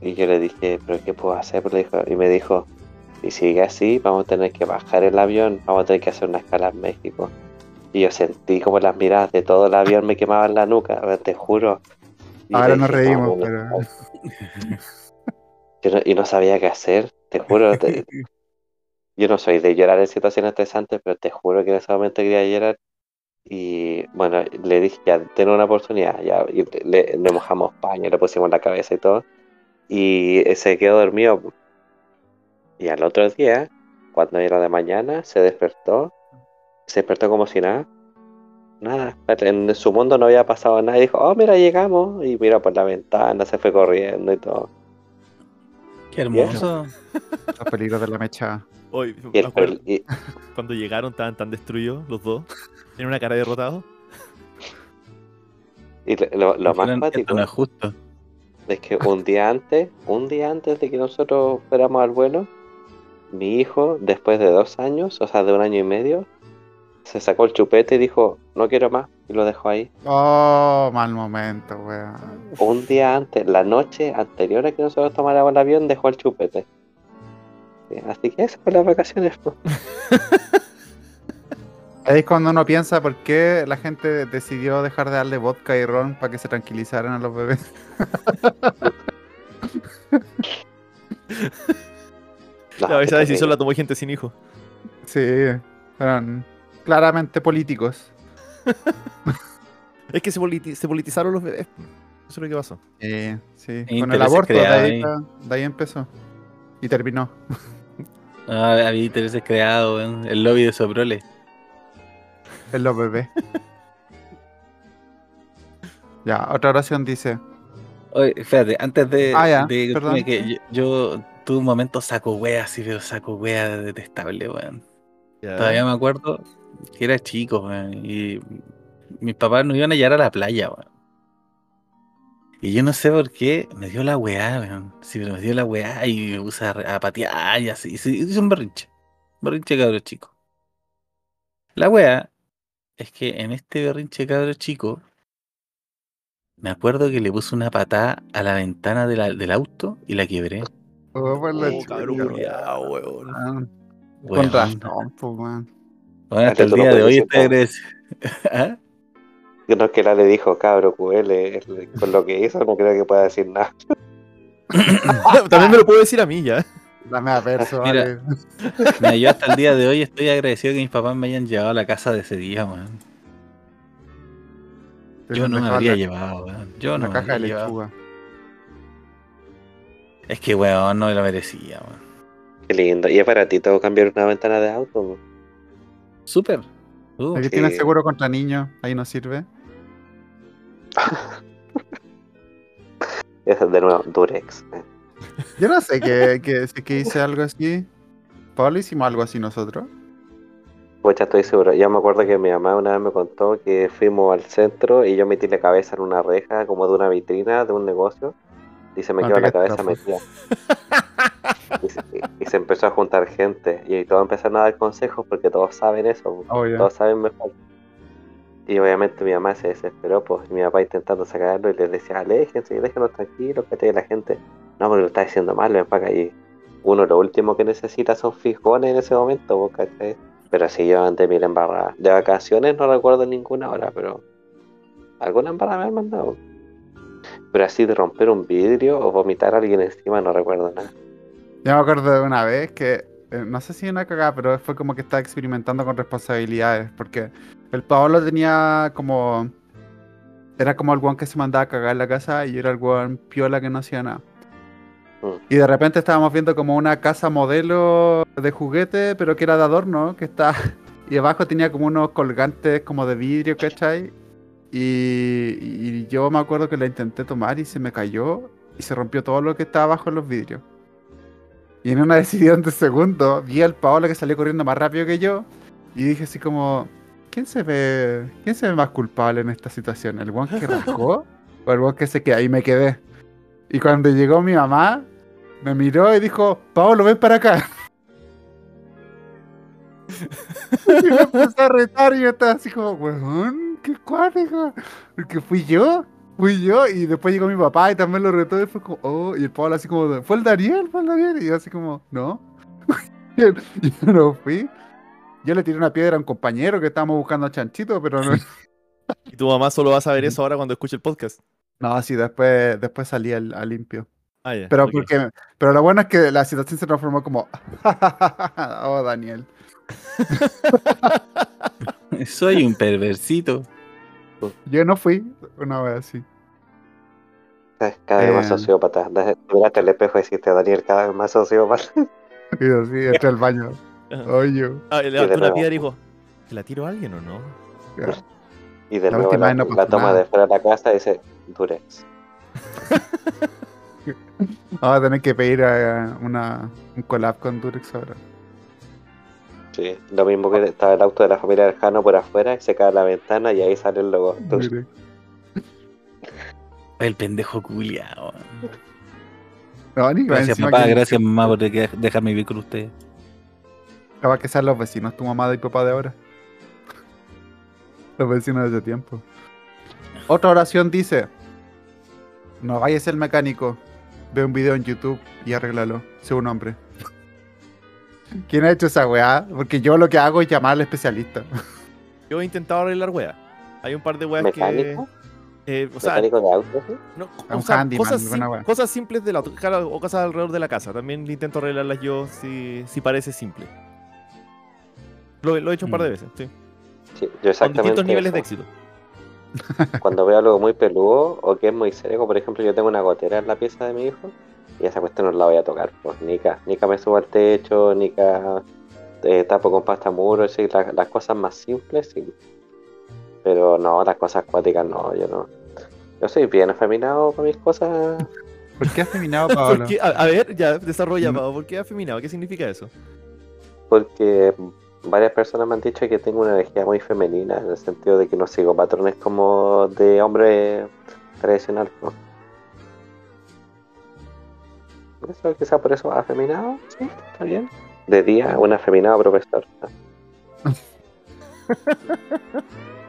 Y yo le dije, pero ¿qué puedo hacer? Y me dijo, si sigue así, vamos a tener que bajar el avión, vamos a tener que hacer una escala en México. Y yo sentí como las miradas de todo el avión me quemaban la nuca, te juro. Y Ahora nos dije, reímos, "No, no, pero. no". Yo no- y no sabía qué hacer, te juro. te- yo no soy de llorar en situaciones estresantes, pero te juro que en ese momento quería llorar. Y bueno, le dije, ya, ten una oportunidad. Ya, y le, le mojamos paño, le pusimos la cabeza y todo. Y se quedó dormido. Y al otro día, cuando era de mañana, se despertó. Se despertó como si nada. Nada, en su mundo no había pasado nada. Y dijo, oh, mira, llegamos. Y miró por la ventana, se fue corriendo y todo. Qué hermoso. Los peligros de la mecha. Hoy, Y, me el- acuerdo, y- cuando llegaron estaban tan destruidos los dos. Tienen una cara de derrotados. y lo, lo más no es justo. es que un día antes, un día antes de que nosotros fuéramos al vuelo, mi hijo, después de dos años, o sea, de un año y medio, se sacó el chupete y dijo, no quiero más, y lo dejó ahí. Oh, mal momento, weón. Un día antes, la noche anterior a que nosotros tomáramos el avión, dejó el chupete. Sí, Así que eso fue las vacaciones. pues. Ahí es cuando uno piensa por qué la gente decidió dejar de darle vodka y ron para que se tranquilizaran a los bebés. No, qué esa decisión la tomó gente sin hijo. Sí, fueron claramente políticos. Es que se, politi- se politizaron los bebés. Eso es lo que pasó. Eh, sí, E con el aborto, de ahí, de empezó. Y terminó. Ah, había intereses creados, weón. El lobby de Soprole. En los bebés. ya, otra oración dice. Oye, espérate, antes de, Ah, ya, de perdón. que yo, yo tuve un momento saco wea, así, pero saco wea detestable, weón. Todavía me acuerdo que era chico, weón, y mis papás nos iban a llevar a la playa, weón. Y yo no sé por qué me dio la weá, weón. Sí, pero me dio la weá y me puse a, a patear y así. sí, Hice un berrinche. Berrinche cabro chico. La weá es que en este berrinche cabro chico, me acuerdo que le puse una patada a la ventana de la- del auto y la quebré. Oh, Oh, cabrón, weón. weón. Weón. Con razón, weón. Bueno, hasta el día de hoy nada. agradecido, ¿Ah? No es que la le dijo, cabro, QL, con lo que hizo, no creo que pueda decir nada. También me lo puedo decir a mí ya. La mea perso, Mira. vale. Mira, yo hasta el día de hoy estoy agradecido que mis papás me hayan llevado a la casa de ese día, weón. Yo no me habría la- llevado, weón. Yo Una no me caja de llevado. lechuga. Es que, weón, no me lo merecía, weón. Qué lindo. Y es baratito cambiar una ventana de auto. po. Súper. Uh, Aquí tienes seguro contra niños, ahí no sirve. Ese es de nuevo, Durex. eh. Yo no sé que, que, si que hice algo así. Pablo hicimos algo así nosotros. Pues ya estoy seguro. Ya me acuerdo que mi mamá una vez me contó que fuimos al centro y yo metí la cabeza en una reja como de una vitrina de un negocio y se me Ah, quedó la cabeza metida. Y se, y se empezó a juntar gente y todos empezaron a dar consejos porque todos saben eso, Obvio. todos saben mejor. Y obviamente mi mamá se desesperó, pues y mi papá intentando sacarlo y les decía, aléjense, déjenos tranquilos, que la gente. No, porque lo está diciendo mal, ven para acá. Y uno lo último que necesita son fijones en ese momento, ¿cachai? Pero sí, yo antes mil embarradas. De vacaciones no recuerdo ninguna hora, pero alguna embarrada me han mandado. Pero así de romper un vidrio o vomitar a alguien encima no recuerdo nada. Yo me acuerdo de una vez que, eh, no sé si una cagada, pero fue como que estaba experimentando con responsabilidades, porque el Paolo tenía como... Era como el guan que se mandaba a cagar en la casa y yo era el guan piola que no hacía nada. Mm. Y de repente estábamos viendo como una casa modelo de juguete, pero que era de adorno, que está... Y abajo tenía como unos colgantes como de vidrio, ¿cachai? Y, y yo me acuerdo que la intenté tomar y se me cayó y se rompió todo lo que estaba abajo en los vidrios. Y en una decisión de segundo vi al Paolo que salió corriendo más rápido que yo y dije así como, ¿quién se ve, quién se ve más culpable en esta situación? ¿El guan que rascó o el guan que se queda? Y me quedé. Y cuando llegó mi mamá, me miró y dijo, Paolo, ven para acá. y me empezó a retar y yo estaba así como, weón, qué cuático. Porque fui yo, fui yo. Y después llegó mi papá y también lo retó y fue como, oh, y el Pablo así como, fue el Daniel, fue el Daniel. Y yo así como, no. y yo no fui. Yo le tiré una piedra a un compañero que estábamos buscando a Chanchito, pero no. Y tu mamá solo va a saber eso ahora cuando escuche el podcast. No, sí, después, después salí al, al limpio. Ah. Pero porque, pero lo bueno es que la situación se transformó como, oh, Daniel. Soy un perversito. Yo no fui una vez así. Cada vez más Eh. sociópata. Miraste el espejo y dijiste, Daniel, cada vez más sociópata. Y yo así, entré al baño. Oye. Ah, le levantó una piedra y dijo, ¿te la tiro a alguien o no? Y de La nuevo última la, vez no la toma nada. de fuera de la casa y dice, Durex. Vamos a tener que pedir una, un collab con Durex ahora. Sí, lo mismo que estaba el auto de la familia del Jano por afuera y se cae la ventana y ahí sale el logo. Durex. El pendejo culiao. No, ni Gracias, papá. que- Gracias, mamá, por de- dejarme vivir con ustedes. Capaz que sean los vecinos, tu mamá y papá de ahora. Los vecinos de ese tiempo. Otra oración dice: No vayas el mecánico. Ve un video en YouTube y arréglalo. Sé un hombre. ¿Quién ha hecho esa weá? Porque yo lo que hago es llamar al especialista. Yo he intentado arreglar weas. Hay un par de weas que... ¿Mecánico? eh, o sea, ¿Mecánico de auto? sí? no, Un o sea, handyman, cosas, sim- simples del auto claro, o cosas alrededor de la casa. También intento arreglarlas yo si, si parece simple. Lo, lo he hecho un par de Mm. veces, sí. Sí, yo Con exactamente. distintos niveles eso. de éxito. Cuando veo algo muy peludo o que es muy serio, como por ejemplo yo tengo una gotera en la pieza de mi hijo y esa cuestión no la voy a tocar. Pues nica, nica me subo al techo, nica eh, tapo con pasta muro, sí, la- las cosas más simples, sí. Pero no, las cosas acuáticas no, yo no. Yo soy bien afeminado con mis cosas. ¿Por qué afeminado, ¿Por Pablo? qué? A, a ver, ya, desarrolla, Mm. Pau, ¿Por qué afeminado? ¿Qué significa eso? porque varias personas me han dicho que tengo una energía muy femenina, en el sentido de que no sigo patrones como de hombre tradicional. ¿no? Eso, quizá por eso afeminado, sí, está bien. De día, un afeminado profesor.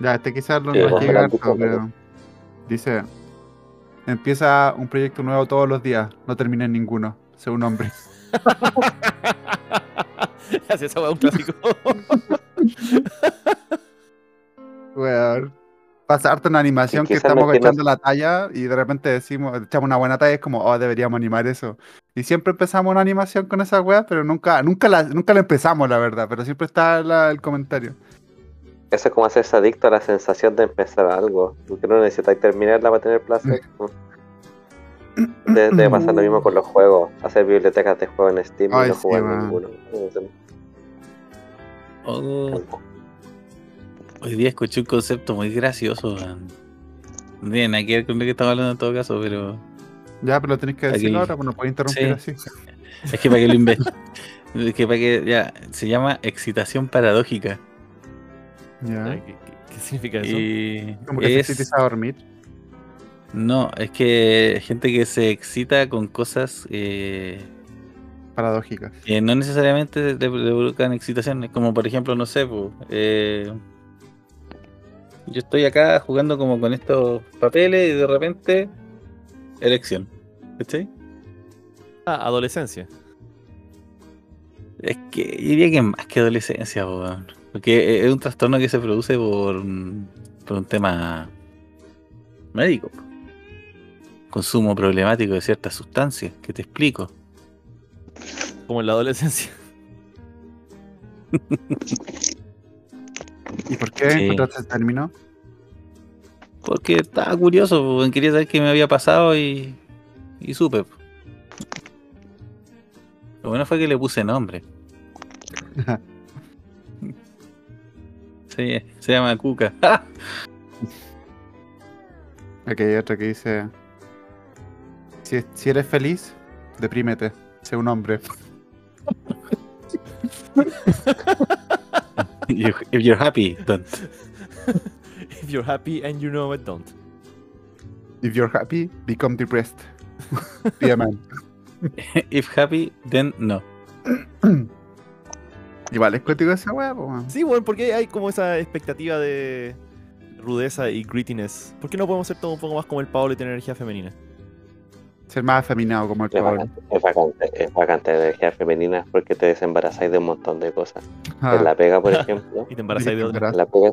Ya, este quizás lo Sí, me llega harto, pero Dice: Empieza un proyecto nuevo todos los días, no termina en ninguno. Sé un hombre. Wea es un clásico. Weón. Pasa harto una animación que estamos no echando la talla y de repente decimos, echamos una buena talla y es como, oh, deberíamos animar eso. Y siempre empezamos una animación con esa weá, pero nunca, nunca la, nunca la empezamos, la verdad, pero siempre está la- el comentario. Eso es como hacerse adicto a la sensación de empezar algo. Porque no necesitas terminarla para tener placer. Debe, debe pasar lo mismo con los juegos. Hacer bibliotecas de juegos en Steam Ay, y no sí, jugar man. ninguno. Oh, hoy día escuché un concepto muy gracioso. nada que ver con lo que estaba hablando en todo caso, pero Ya, pero lo tenés que decirlo Aquí. ahora, pues no puedes interrumpir así. es que para que lo invente. Es que para que ya se llama excitación paradójica. Ya. ¿Qué, qué- qué significa eso? Y Como que te es, excites a dormir. no, es que gente que se excita con cosas eh, Paradójicas. que no necesariamente le, le provocan excitación. Es como por ejemplo, no sé, eh, yo estoy acá jugando como con estos papeles y de repente elección. ¿Cachai? Ah, adolescencia. Es que yo diría que es más que adolescencia, weón. Porque es un trastorno que se produce por un, por un tema médico. Consumo problemático de ciertas sustancias, que te explico. Como en la adolescencia. ¿Y por qué Sí. encontraste ese término? Porque estaba curioso, quería saber qué me había pasado y, y supe. Lo bueno fue que le puse nombre. Sí, se llama Cuca. Aquí hay otra que dice: si, si eres feliz, deprímete. Sé un hombre. You- If you're happy, don't. If you're happy and you know it, don't. If you're happy, become depressed. Be a man. If happy, then no. Igual es cuático esa weá, weón. Sí, bueno, porque hay como esa expectativa de rudeza y grittiness. ¿Por qué no podemos ser todo un poco más como el Pablo y tener energía femenina? Ser más afeminado como el Es Pablo. es bacante, es bacante la energía femenina porque te desembarazáis de un montón de cosas. Ah, En la pega, por ejemplo, Y te embarazas de otra. en la pega,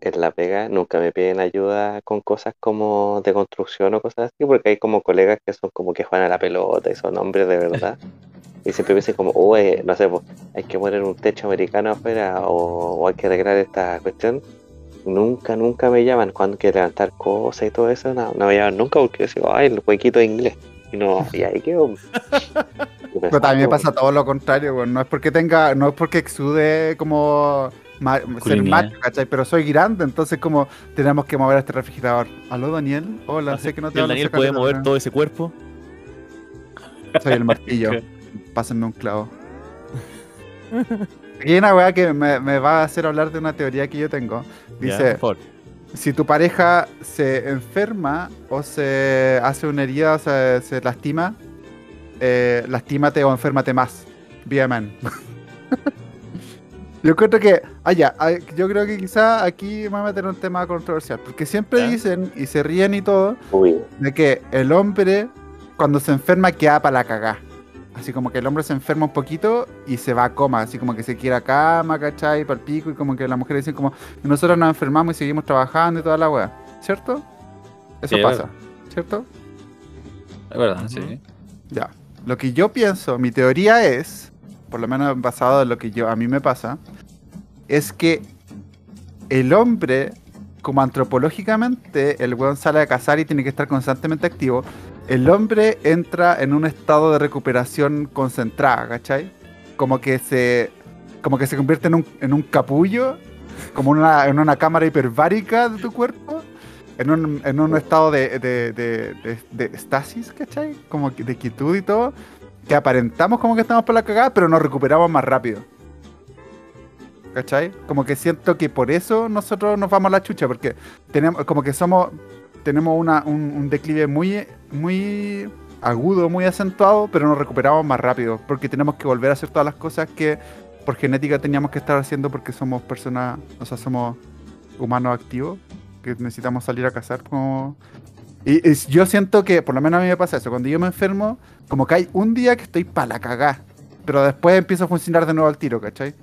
en la pega nunca me piden ayuda con cosas como de construcción o cosas así, porque hay como colegas que son como que juegan a la pelota y son hombres de verdad. Y siempre me dicen como, uy, no sé, pues, hay que poner un techo americano afuera o, o hay que arreglar esta cuestión. Nunca, nunca me llaman cuando hay que levantar cosas y todo eso. No, no me llaman nunca porque yo digo, ay, el huequito de inglés. Y no, y ahí quedo. Pero también me pasa todo lo contrario, weón. No es porque tenga, no es porque exude como ma- ser macho, ¿cachai? Pero soy grande, entonces como tenemos que mover este refrigerador. Aló, Daniel. Hola, sé que no te el hablo, Daniel puede mover todo ese cuerpo. Soy el martillo. Pásenme un clavo. Aquí hay una weá que me, me va a hacer hablar de una teoría que yo tengo. Dice, si tu pareja se enferma o se hace una herida o se, se lastima, eh, lastímate o enférmate más. Be a man. yo creo que, ah, ya, ah, yo creo que quizá aquí me voy a meter un tema controversial, porque siempre dicen y se ríen y todo Uy, de que el hombre cuando se enferma queda para la cagá. Así como que el hombre se enferma un poquito y se va a coma, así como que se quiere a cama, ¿cachai? Para el pico y como que las mujeres dicen como nosotros nos enfermamos y seguimos trabajando y toda la weá. ¿Cierto? Eso Sí, pasa, ¿cierto? Es verdad, sí. Ya. Lo que yo pienso, mi teoría es, por lo menos basado en lo que yo a mí me pasa, es que el hombre, como antropológicamente, el weón sale a cazar y tiene que estar constantemente activo. El hombre entra en un estado de recuperación concentrada, ¿cachai? Como que se, como que se convierte en un, en un capullo, como una, en una cámara hiperbárica de tu cuerpo, en un, en un estado de, de, de, estasis, ¿cachai? Como de quietud y todo, que aparentamos como que estamos por la cagada, pero nos recuperamos más rápido. ¿Cachai? Como que siento que por eso nosotros nos vamos a la chucha, porque tenemos, como que somos, tenemos una, un, declive muy, muy agudo, muy acentuado, pero nos recuperamos más rápido, porque tenemos que volver a hacer todas las cosas que por genética teníamos que estar haciendo porque somos personas, o sea, somos humanos activos, que necesitamos salir a cazar como... Y, y yo siento que, por lo menos a mí me pasa eso, cuando yo me enfermo, como que hay un día que estoy para la cagá, pero después empiezo a funcionar de nuevo al tiro, ¿cachai?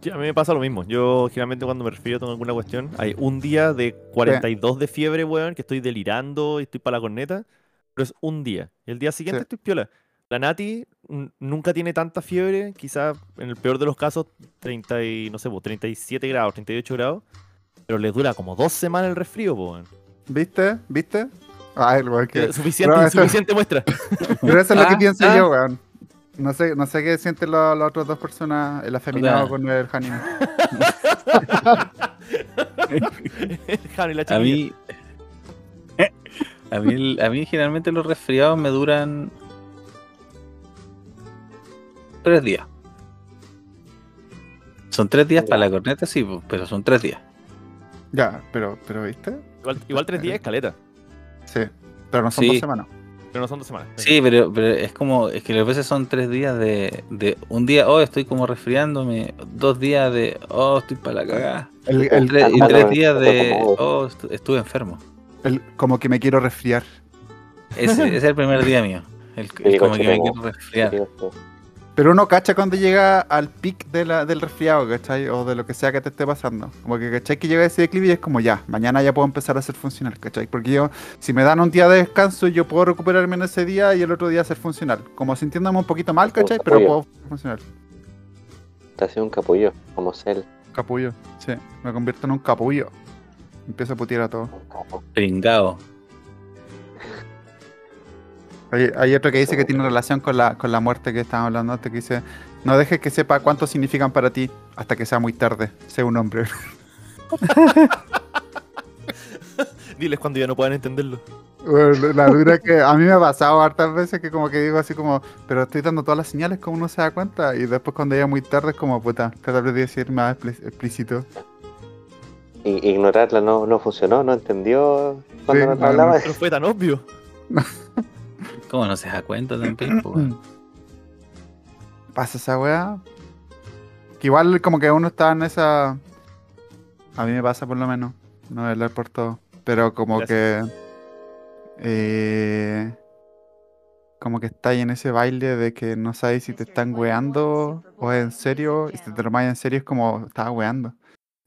Sí, a mí me pasa lo mismo. Yo generalmente cuando me refiero a alguna cuestión, hay un día de 42 de fiebre, weón, que estoy delirando y estoy para la corneta, pero es un día. Y el día siguiente Sí. estoy piola. La Nati nunca tiene tanta fiebre, quizás en el peor de los casos 30 y, no sé, po, 37 grados, 38 grados, pero le dura como dos semanas el resfrío, weón. ¿Viste? ¿Viste? Ay, weón, que... Eh, Suficiente, eso- suficiente muestra. Pero eso es lo que Ah, pienso ah. yo, weón. No sé, no sé qué sienten lo- las otras dos personas, el afeminado con el y la A mí. A mí, a mí generalmente los resfriados me duran. Tres días. Son tres días para la corneta, sí, pero son tres días. Ya, pero, pero ¿viste? Igual, igual tres días es caleta, Sí. Pero no son Sí. dos semanas. Pero no son dos semanas. Sí, pero, pero es como, es que las veces son tres días de, de un día, oh, estoy como resfriándome, dos días de, oh, estoy para la cagada, El, y el- tres, y ah, tres no, días de, como- oh, estu- estuve enfermo. el- como que me quiero resfriar. Ese, ese es el primer día mío. El, el como que me quiero resfriar. Pero uno cacha cuando llega al pic de la, del resfriado, ¿cachai? O de lo que sea que te esté pasando. Como que, ¿cachai? Que llega ese declive y es como ya, mañana ya puedo empezar a ser funcional, ¿cachai? Porque yo, si me dan un día de descanso, yo puedo recuperarme en ese día y el otro día ser funcional. Como sintiéndome un poquito mal, ¿cachai? Pero puedo ser funcional. Te hace un capullo, como Cell. Capullo, sí. Me convierto en un capullo. Empiezo a putear a todo. Pringao. Hay, hay otro que dice que tiene relación con la, con la muerte que estábamos hablando antes, que dice, no dejes que sepa cuánto significan para ti hasta que sea muy tarde. Sé un hombre. Diles cuando ya no puedan entenderlo. Bueno, la dura que a mí me ha pasado hartas veces que como que digo así como, pero estoy dando todas las señales como uno se da cuenta y después cuando ya muy tarde es como, puta, cada vez decir más explícito. Y ignorarla no, no funcionó, no entendió cuando Sí, no, hablaba. Pero fue tan obvio. ¿Cómo no se da cuenta weón? Pasa esa weá. Que igual como que uno está en esa... A mí me pasa por lo menos, no voy a hablar por todo, pero como que... Eh, como que está ahí en ese baile de que no sabes si te están weando o es en serio, y si te lo tomáis en serio es como, estaba weando.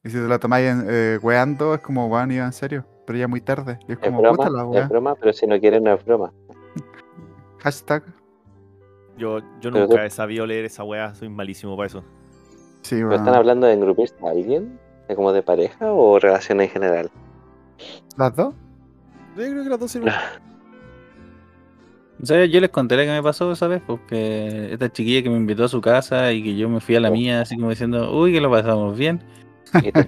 Y si te lo tomáis en, eh, weando es como, weón, iba en serio, pero ya muy tarde. Y es Es como, puta la broma, weá. es broma, pero si no quieren no es broma. Hashtag. Yo, yo Pero nunca he sabido leer esa weá, soy malísimo para eso. Sí, ¿Pero están hablando de engrupirse a alguien? ¿De como de pareja o relación en general? ¿Las dos? Yo creo que las dos sirven. O sea, yo les conté lo que me pasó esa vez, porque esta chiquilla que me invitó a su casa y que yo me fui a la mía, así como diciendo, uy, que lo pasamos bien.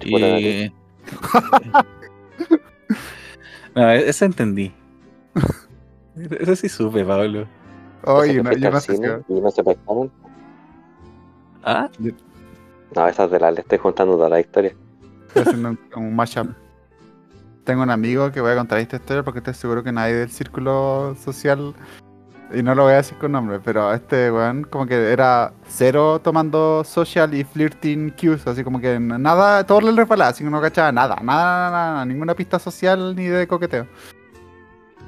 Y. Y... no, e-, eso entendí. Eso sí supe, Pablo. Oye, ¿Te no, yo no sé y no se pescaron? Ah, No, esas de la le estoy juntando toda la historia. Estoy haciendo un, un mashup. Tengo un amigo que voy a contar esta historia porque estoy seguro que nadie del círculo social, y no lo voy a decir con nombre, pero este weón como que era cero tomando social y flirting cues, así como que nada, todo le resbalaba, así que no cachaba nada, nada, nada, nada, ninguna pista social ni de coqueteo.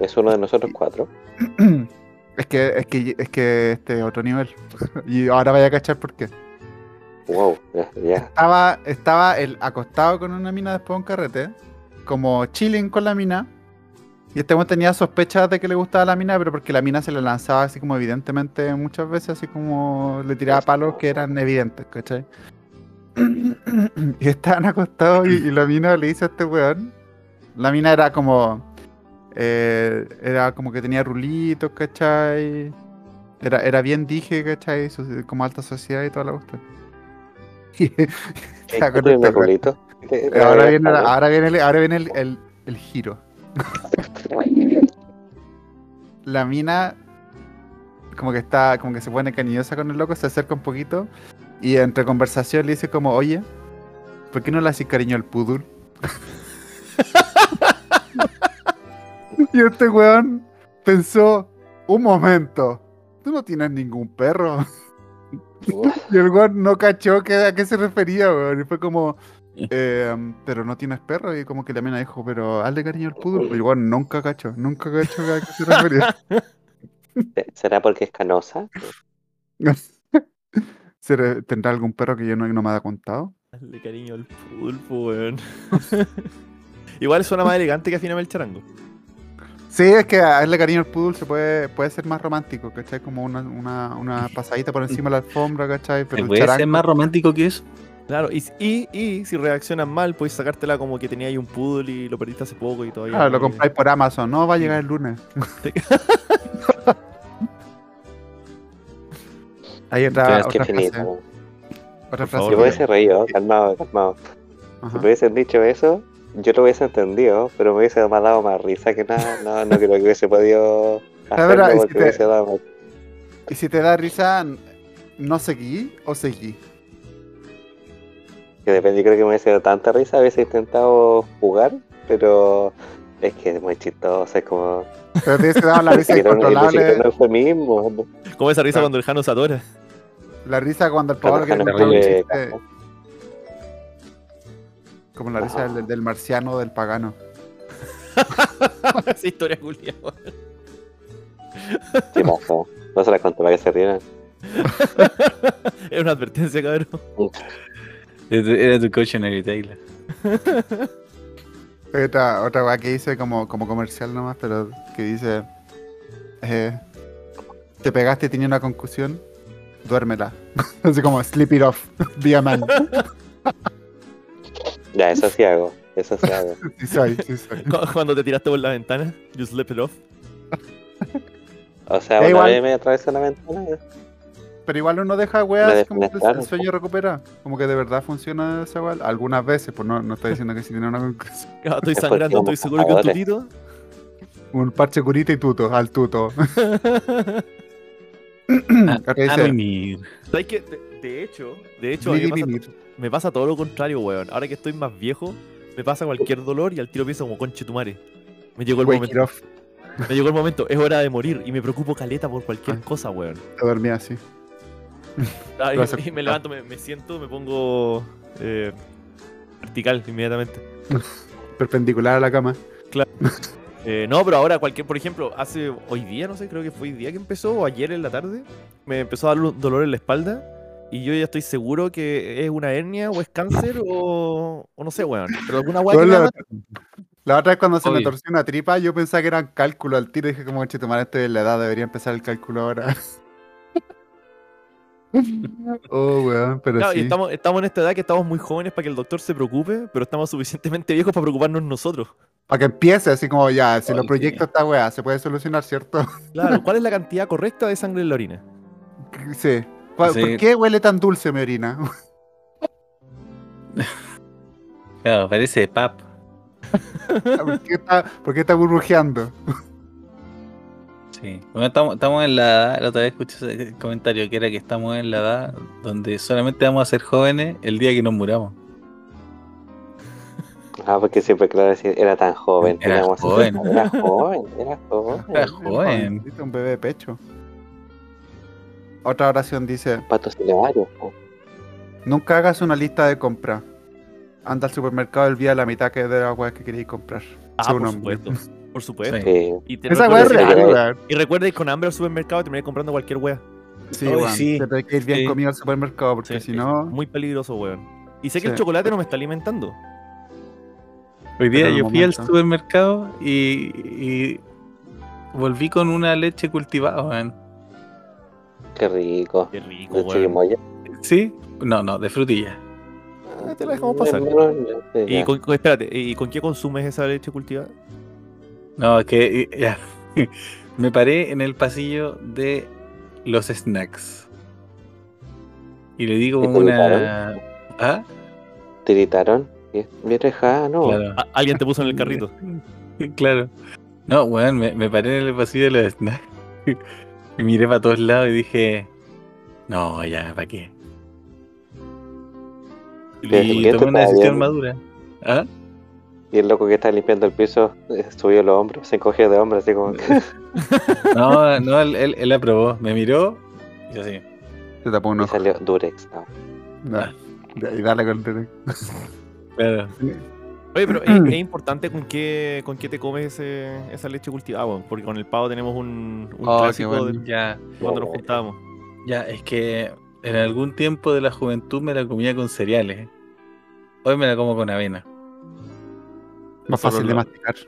Es uno de nosotros cuatro. Es que, es que, es que este es otro nivel. Y ahora vaya a cachar por qué. Wow, ya. Estaba, estaba el acostado con una mina después de un carrete, como chilling con la mina. Y este weón tenía sospechas de que le gustaba la mina, pero porque la mina se le lanzaba así como evidentemente muchas veces, así como le tiraba palos que eran evidentes, ¿cachai? Y estaban acostados y, y la mina le dice a este weón. La mina era como. Eh, era como que tenía rulitos, ¿cachai? Era, era bien dije, ¿cachai? Como alta sociedad y toda la cuestión. Y- ¿Qué estaba con qué este primer weón. rulito? ¿Qué- Ahora viene, ahora viene, el, ahora viene el, el- el giro. La mina como que está, como que se pone cariñosa con el loco, se acerca un poquito y entre conversación le dice como, oye, ¿por qué no le haces cariño al pudul? y este weón pensó, un momento, tú no tienes ningún perro. Y el weón no cachó que, a qué se refería, weón. Y fue como, eh, pero no tienes perro. Y como que la mina dijo, pero hazle cariño al pudul. Y el weón nunca cachó, nunca cachó a qué se refería. ¿Será porque es canosa? ¿Será- ¿Tendrá algún perro que yo no, no me haya contado? Dale cariño al pulpo, weón. Igual suena más elegante que afíname el charango. Sí, es que a darle cariño al poodle se puede, puede ser más romántico, ¿cachai? Como una, una, una pasadita por encima de la alfombra, ¿cachai? Pero ¿Puede ser charango- más romántico que eso? Claro, y, y, y si reaccionas mal, puedes sacártela como que tenía ahí un poodle y lo perdiste hace poco y todavía. Claro, lo compráis por Amazon, no va a llegar el lunes. Hay otra, Tienes que otra finito. frase. weón. Otra frase. Si hubiese reído, calmado, calmado. Ajá. Si hubiesen dicho eso, yo lo hubiese entendido, pero me hubiese dado más risa que nada. No, no creo que hubiese podido hacerlo porque que te- hubiese dado más. Y si te da risa, ¿no seguí o seguí? Que depende, yo creo que me hubiese dado tanta risa, hubiese intentado jugar, pero es que es muy chistoso, es como... Pero te hubiese dado la risa que incontrolable. un eufemismo. ¿no? Como esa risa Claro. cuando el Jano se atora. La risa cuando el quiere Jano contar un chiste. Como la risa del, del marciano o del pagano. Esa historia weón. ¿Qué pasó? No se las conté para que se rieran. Es una advertencia, cabrón. Era tu cautionary Taylor. Hay Otra, otra weá que dice como, como comercial nomás, pero que dice: eh, Te pegaste y tenía una concusión, duérmela. Así como sleep it off, be a man. Ya, eso sí hago. Eso sí hago. Sí soy, sí soy. Cuando te tiraste por la ventana, you slept it off. O sea, una igual. vez me atravesé la ventana. Pero igual uno deja así como que el sueño recupera. Como que de verdad funciona esa weá. Algunas veces, pues no, no estoy diciendo que si tiene una conclusión. Ah, Estoy Es sangrando, estoy seguro que un tutito. Un parche curita y tuto, al tuto. Acá dice, mimir. ¿Sabes qué? De, de hecho, de hecho, a mí "Miri, me pasa, mimir". Me pasa todo lo contrario, weón. Ahora que estoy más viejo, me pasa cualquier dolor y al tiro pienso como conche tu madre. Me llegó el Wake momento. off. Me llegó el momento. Es hora de morir y me preocupo caleta por cualquier Ah. cosa, weón. Te dormía así. Ah, y- y me levanto, me, me siento, me pongo eh, vertical inmediatamente. Perpendicular a la cama. Eh, no, pero ahora cualquier, por ejemplo, hace hoy día, no sé, creo que fue hoy día que empezó, o ayer en la tarde, me empezó a dar un dolor en la espalda y yo ya estoy seguro que es una hernia o es cáncer o, o no sé, weón. Pero alguna weá que la, la otra vez cuando se me torció una tripa, yo pensaba que eran cálculo al tiro. Dije como, che, tomar estoy en la edad, debería empezar el cálculo ahora. oh, weón, pero Claro, y sí. estamos, estamos en esta edad que estamos muy jóvenes para que el doctor se preocupe, pero estamos suficientemente viejos para preocuparnos nosotros. Para que empiece, así como, ya, si Ay, lo sí. proyecto esta weá, se puede solucionar, ¿cierto? Claro, ¿cuál es la cantidad correcta de sangre en la orina? sí. ¿Cuál- Sí. ¿Por qué huele tan dulce mi orina? Claro, parece pap. ¿Por qué está, por qué está burbujeando? Sí. Bueno, estamos, estamos en la edad, la otra vez escuché ese comentario que era que estamos en la edad donde solamente vamos a ser jóvenes el día que nos muramos. Ah, porque siempre claro decir, era tan joven. Era joven. Era joven, era joven. Era joven. Jovencito, Un bebé de pecho. Otra oración dice, Pato varios. nunca hagas una lista de compra. Anda al supermercado el día de la mitad que de las weas que queréis comprar. Ah, por supuesto. Por supuesto. Sí. Y, te Esa wea es real, y recuerda ir con hambre al supermercado y terminar comprando cualquier wea. Sí, weón. sí. Te tenés que ir bien Sí. comido al supermercado porque Sí, si no. Muy peligroso, weón. Y sé que el chocolate no me está alimentando. Hoy día yo fui al supermercado y, y volví con una leche cultivada, weón. Qué rico. Qué rico, De. ¿Sí? No, no, de frutilla. Ah, te la dejamos pasar. Sí, Y con, con- espérate, ¿y con qué consumes esa leche cultivada? No, es que ya. Me paré en el pasillo de los snacks. Y le digo ¿Y te una. ¿Ah? Tiritaron. Bien. Claro. Ah, Alguien te puso en el carrito. Claro. No, weón, me, me paré en el pasillo de los snacks. Y miré para todos lados y dije. No, ya, ¿para qué? ¿Qué- Y tomé una decisión madura. ¿Ah? Y el loco que está limpiando el piso eh, subió los hombros, se encogió de hombros, así como. No, no, él, él, él aprobó. Me miró y así. Se tapó un y ojo. salió Durex. ah. Da- Y dale con el Claro. Oye, pero es, es importante con qué, con qué te comes ese- esa leche cultivada, porque con el pavo tenemos un, un Oh, clásico bueno. de Ya, cuando nos juntábamos. ya, es que en algún tiempo de la juventud me la comía con cereales. Hoy me la como con avena. Más Solo fácil de masticar.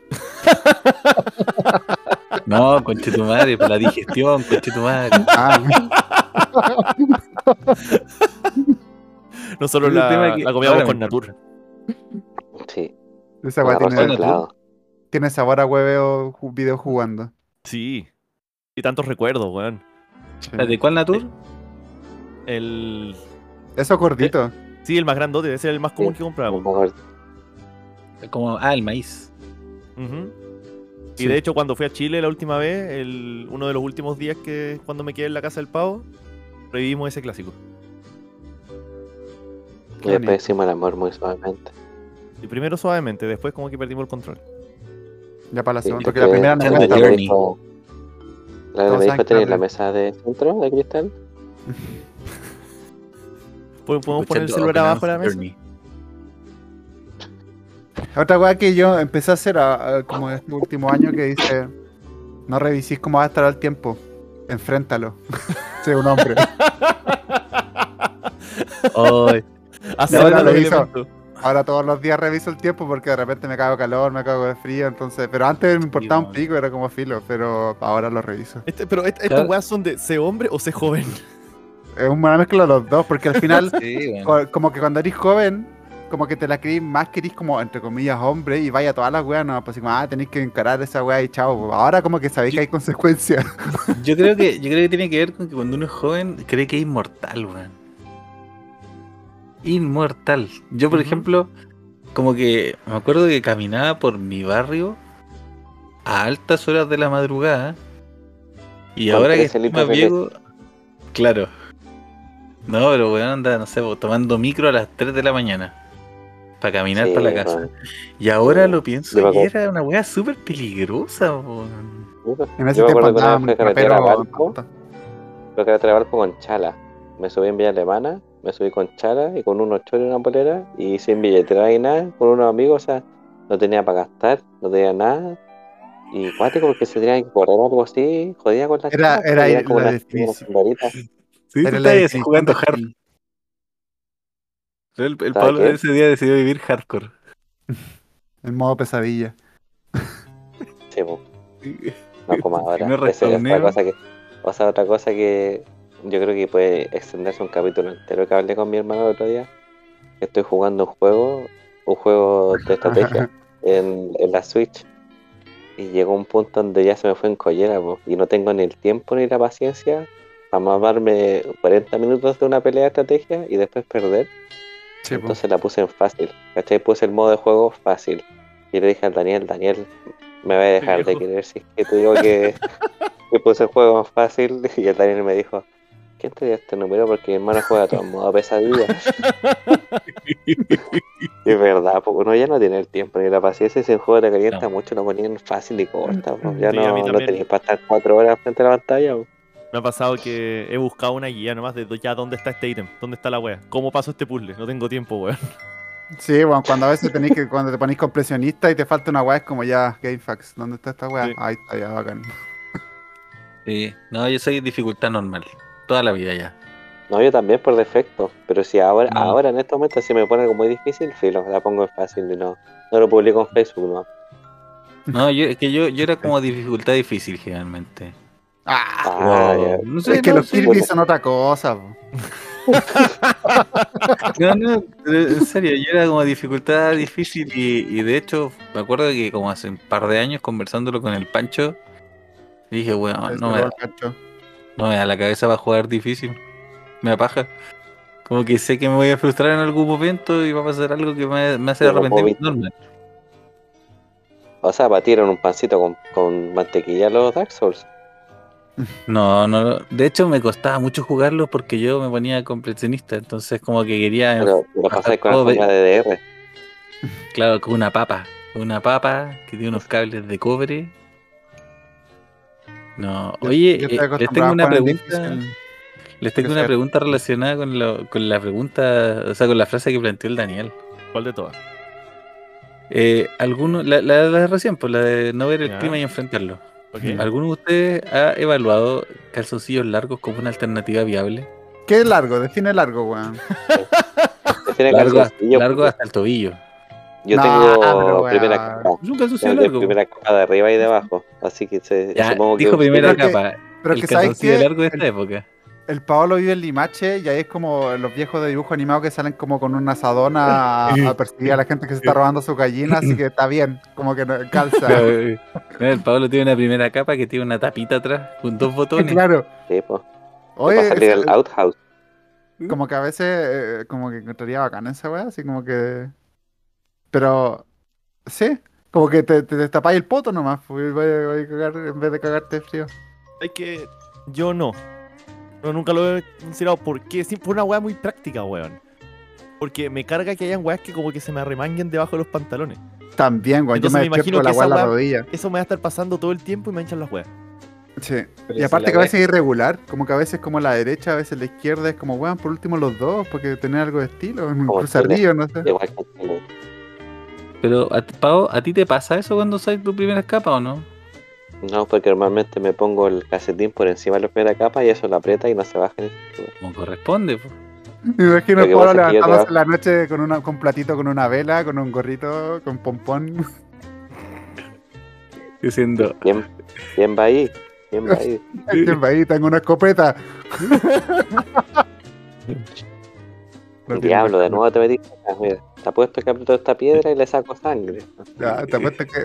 No, conche tu madre, para la digestión, conche tu madre. Ah, Nosotros la, es que la comíamos ahora con me Natur. Sí. Esa weá tiene, sabor a hueveo video jugando. Sí. Y tantos recuerdos, weón. Sí. ¿De cuál natur? El. Eso gordito. Sí, el más grandote, ese era el más común Sí. que comprábamos. Como- Como, ah, el maíz. Y Sí. de hecho, cuando fui a Chile la última vez, el, uno de los últimos días que cuando me quedé en la casa del pavo, revivimos ese clásico. Bonito. hicimos el amor muy suavemente. Y primero suavemente, después como que perdimos el control. Ya para la segunda. porque Porque la primera no me journey. dijo- La dijo tener que la mesa de centro de cristal. ¿Podemos poner el celular abajo de la mesa? Journey. Otra weá que yo empecé a hacer a- a- como este último año que dice, no revisís cómo va a estar el tiempo, enfréntalo. Sé un hombre. Ay, ahora los lo hizo. Ahora todos los días reviso el tiempo porque de repente me cago calor, me cago de frío, entonces, pero antes me importaba un pico, era como filo, pero ahora lo reviso. Este- pero est- estas weas son de ser hombre o ser joven. Es una mezcla de los dos, porque al final, sí, como que cuando eres joven, como que te la creís más que eres como, entre comillas, hombre, y vaya todas las weas, no, pues así como, ah, tenéis que encarar esa wea y chao. Ahora como que sabéis que hay consecuencias. Yo creo que yo creo que tiene que ver con que cuando uno es joven cree que es inmortal, weón. Inmortal. Yo, por ejemplo, como que me acuerdo que caminaba por mi barrio a altas horas de la madrugada. Y ahora que 13 estoy más viejo, claro. No, pero weón anda, no sé, tomando micro a las 3 de la mañana. Para caminar Sí, para la casa. Y ahora Sí, lo pienso y acuerdo. era una weá súper peligrosa, weón. En ese tiempo acuerdo que una andaba vez fui a carretera a rapero, Valpo, fui a carretera a Valpo con chala. Me subí en Villa Alemana, me subí con chala y con unos choros y una polera y sin billetera y nada, con unos amigos, o sea, no tenía para gastar, no tenía nada. Y cuático porque se tenía que correr algo así, jodía con la Era- chala, era como la. Sí, Era la jugando hard. El, el ¿Sabe Pablo qué? ese día decidió vivir hardcore. En modo pesadilla. Sí, po. No como ahora. No Esa es otra cosa que, o sea, otra cosa que yo creo que puede extenderse un capítulo entero que hablé con mi hermano el otro día. Estoy jugando un juego, un juego de estrategia en, en la Switch. Y llegó un punto donde ya se me fue en collera, po, y no tengo ni el tiempo ni la paciencia para mamarme 40 minutos de una pelea de estrategia y después perder. Sí, po. Entonces la puse en fácil. ¿Cachai? Puse el modo de juego fácil. Y le dije al Daniel, Daniel, me va a dejar de querer si es que te digo que, que puse el juego en fácil. Y el Daniel me dijo, ¿quién te dio este número? Porque mi hermano juega todo en modo pesadilla. Es verdad, porque uno ya no tiene el tiempo ni la paciencia. Si el juego te calienta No. mucho, lo ponían fácil y corta. po. Ya Sí, a mí no, no tenías para estar cuatro horas frente a la pantalla. po. Me ha pasado que he buscado una guía nomás de ya dónde está este ítem, dónde está la wea, cómo paso este puzzle, no tengo tiempo, weón. Sí, bueno, cuando a veces tenéis que, cuando te ponéis compresionista y te falta una weá, es como ya, GameFAQs, ¿dónde está esta weá? Sí. Ahí está, ya, bacán. Sí, no, yo soy dificultad normal. Toda la vida ya. No, yo también por defecto. Pero si ahora, No. ahora en estos momentos si me pone algo muy difícil, filo, la pongo en fácil y no, no lo publico en Facebook, no. No, yo, es que yo, yo era como dificultad difícil generalmente. Ah, Ah, no sé, es que no, los sí, Kirby son otra cosa. No, no, en serio, yo era como dificultad difícil y, y de hecho me acuerdo que como hace un par de años conversándolo con el Pancho, dije, bueno, no me, da. No me da la cabeza para jugar difícil, me da paja. Como que sé que me voy a frustrar en algún momento y va a pasar algo que me, me hace Pero puedo normal. O sea, batieron un pancito con, con mantequilla los Dark Souls. No, no, no. de hecho me costaba mucho jugarlo porque yo me ponía completionista, entonces como que quería, Pero lo pasáis con la de DR. claro, con una papa, una papa que tiene unos cables de cobre. No, oye, yo eh, les tengo una pregunta. Les tengo una sea. pregunta relacionada con, lo- con la pregunta, o sea, con la frase que planteó el Daniel. ¿Cuál de todas? Eh, ¿alguno, la, la, la de recién, pues la de no ver el Ya. clima y enfrentarlo. Mm. ¿Alguno de ustedes ha evaluado calzoncillos largos como una alternativa viable? ¿Qué es largo? Define largo, weón. Define Largo, largo porque hasta el tobillo. Yo No, tengo primera capa. Es un calzoncillo largo. primera capa de arriba y de abajo. Así que se, Ya, supongo que. dijo primera que- capa. Pero el que sabes que largo de esta el, época. el Paolo vive en Limache y ahí es como los viejos de dibujo animado que salen como con una asadona a, a perseguir a la gente que se está robando su gallina, así que está bien, como que no, calza. No, eh, el Pablo tiene una primera capa que tiene una tapita atrás con dos botones. claro. Sí, pues. Oye, salir es- del outhouse. como que a veces eh, como que encontraría bacán esa weá, así como que... Pero, sí, como que te, te destapáis el poto nomás, pues, vaya- vaya a cagar en vez de cagarte de frío. Es que yo no. No, nunca lo he considerado. Porque es una weá muy práctica, weón. Porque me carga que hayan weas que como que se me arremanguen debajo de los pantalones. También, weón, yo me me despierto imagino la que esa la rodilla. Eso me va a estar pasando todo el tiempo y me hinchan las weas. Sí. Pero Y aparte que a veces es irregular, como que a veces como la derecha, a veces la izquierda, es como, weón, por último los dos, porque tener algo de estilo, un Como cruzarrillo, no sé. Pero, a, Pau, ¿a ti te pasa eso cuando usas tu primera capa o no? No, porque normalmente me pongo el calcetín por encima de la primera capa y eso lo aprieta y no se baja. Como corresponde. po. Me imagino que Pablo levantándose en la noche con, una, con un platito, con una vela, con un gorrito, con pompón. Diciendo, Bien, bien va ahí. Bien va ahí. ¿Quién va ahí? Tengo una escopeta. No Diablo, de nuevo te metiste acá. Mira, te apuesto que aprieto esta piedra y le saco sangre. Ya, te apuesto que,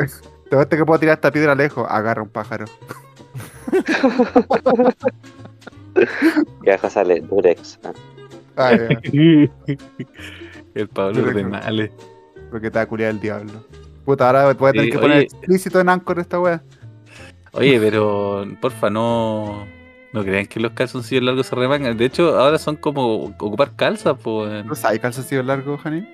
te apuesto que puedo tirar esta piedra lejos. Agarra un pájaro. Y abajo sale Durex. Ah, Ah, ya, el Pablo de le- males. porque te va a culiar el diablo. Puta, ahora voy a tener Sí, que poner explícito en Anchor esta wea. Oye, pero porfa, no, no crean que los calzoncillos largos se remangan. De hecho, ahora son como ocupar calzas, pues. ¿No sabes calzoncillos largos, Janín?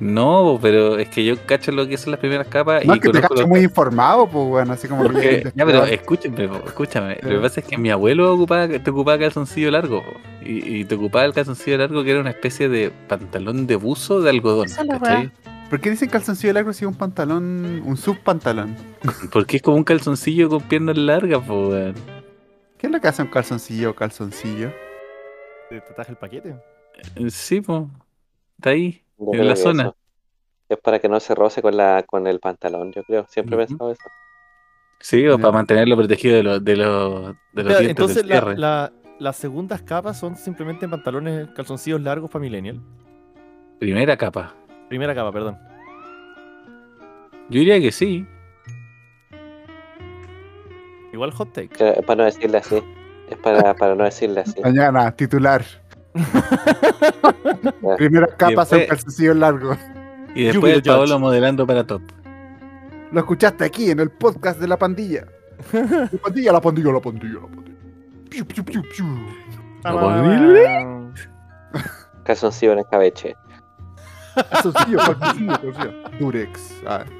No, pero es que yo cacho lo que son las primeras capas No, y es que te cacho los muy informado, pues, weón, así como Porque- que... ya, pero escúchame, po, escúchame. Lo que pasa es que mi abuelo ocupaba, te ocupaba calzoncillo largo. po, Y, y te ocupaba el calzoncillo largo que era una especie de pantalón de buzo de algodón. ¿Por qué dicen calzoncillo largo si es un pantalón, un subpantalón? Porque es como un calzoncillo con piernas largas, weón. ¿Qué es lo que hace un calzoncillo o calzoncillo? ¿Te traje el paquete? Eh, Sí, po. Está ahí. yo En la zona. eso. Es para que no se roce con la con el pantalón, yo creo. Siempre he Ujú. pensado eso. Sí, o para mantenerlo protegido de los, de los, de los dientes entonces del la- cierre. la- las segundas capas son simplemente pantalones calzoncillos largos para millennial. Primera capa. Primera capa, perdón. Yo diría que sí. Igual hot take. Es para no decirle así. Es para, para no decirle así. Mañana, titular. Primera capa son calzoncillos largos. Y después el Paolo modelando para top. Lo escuchaste aquí en el podcast de la pandilla. La pandilla, la pandilla, la pandilla, la pandilla. Piu, piu, piu, piu. Calzoncillo en escabeche. Calzoncillo, calzoncillo, calzoncillo. Durex. Ah.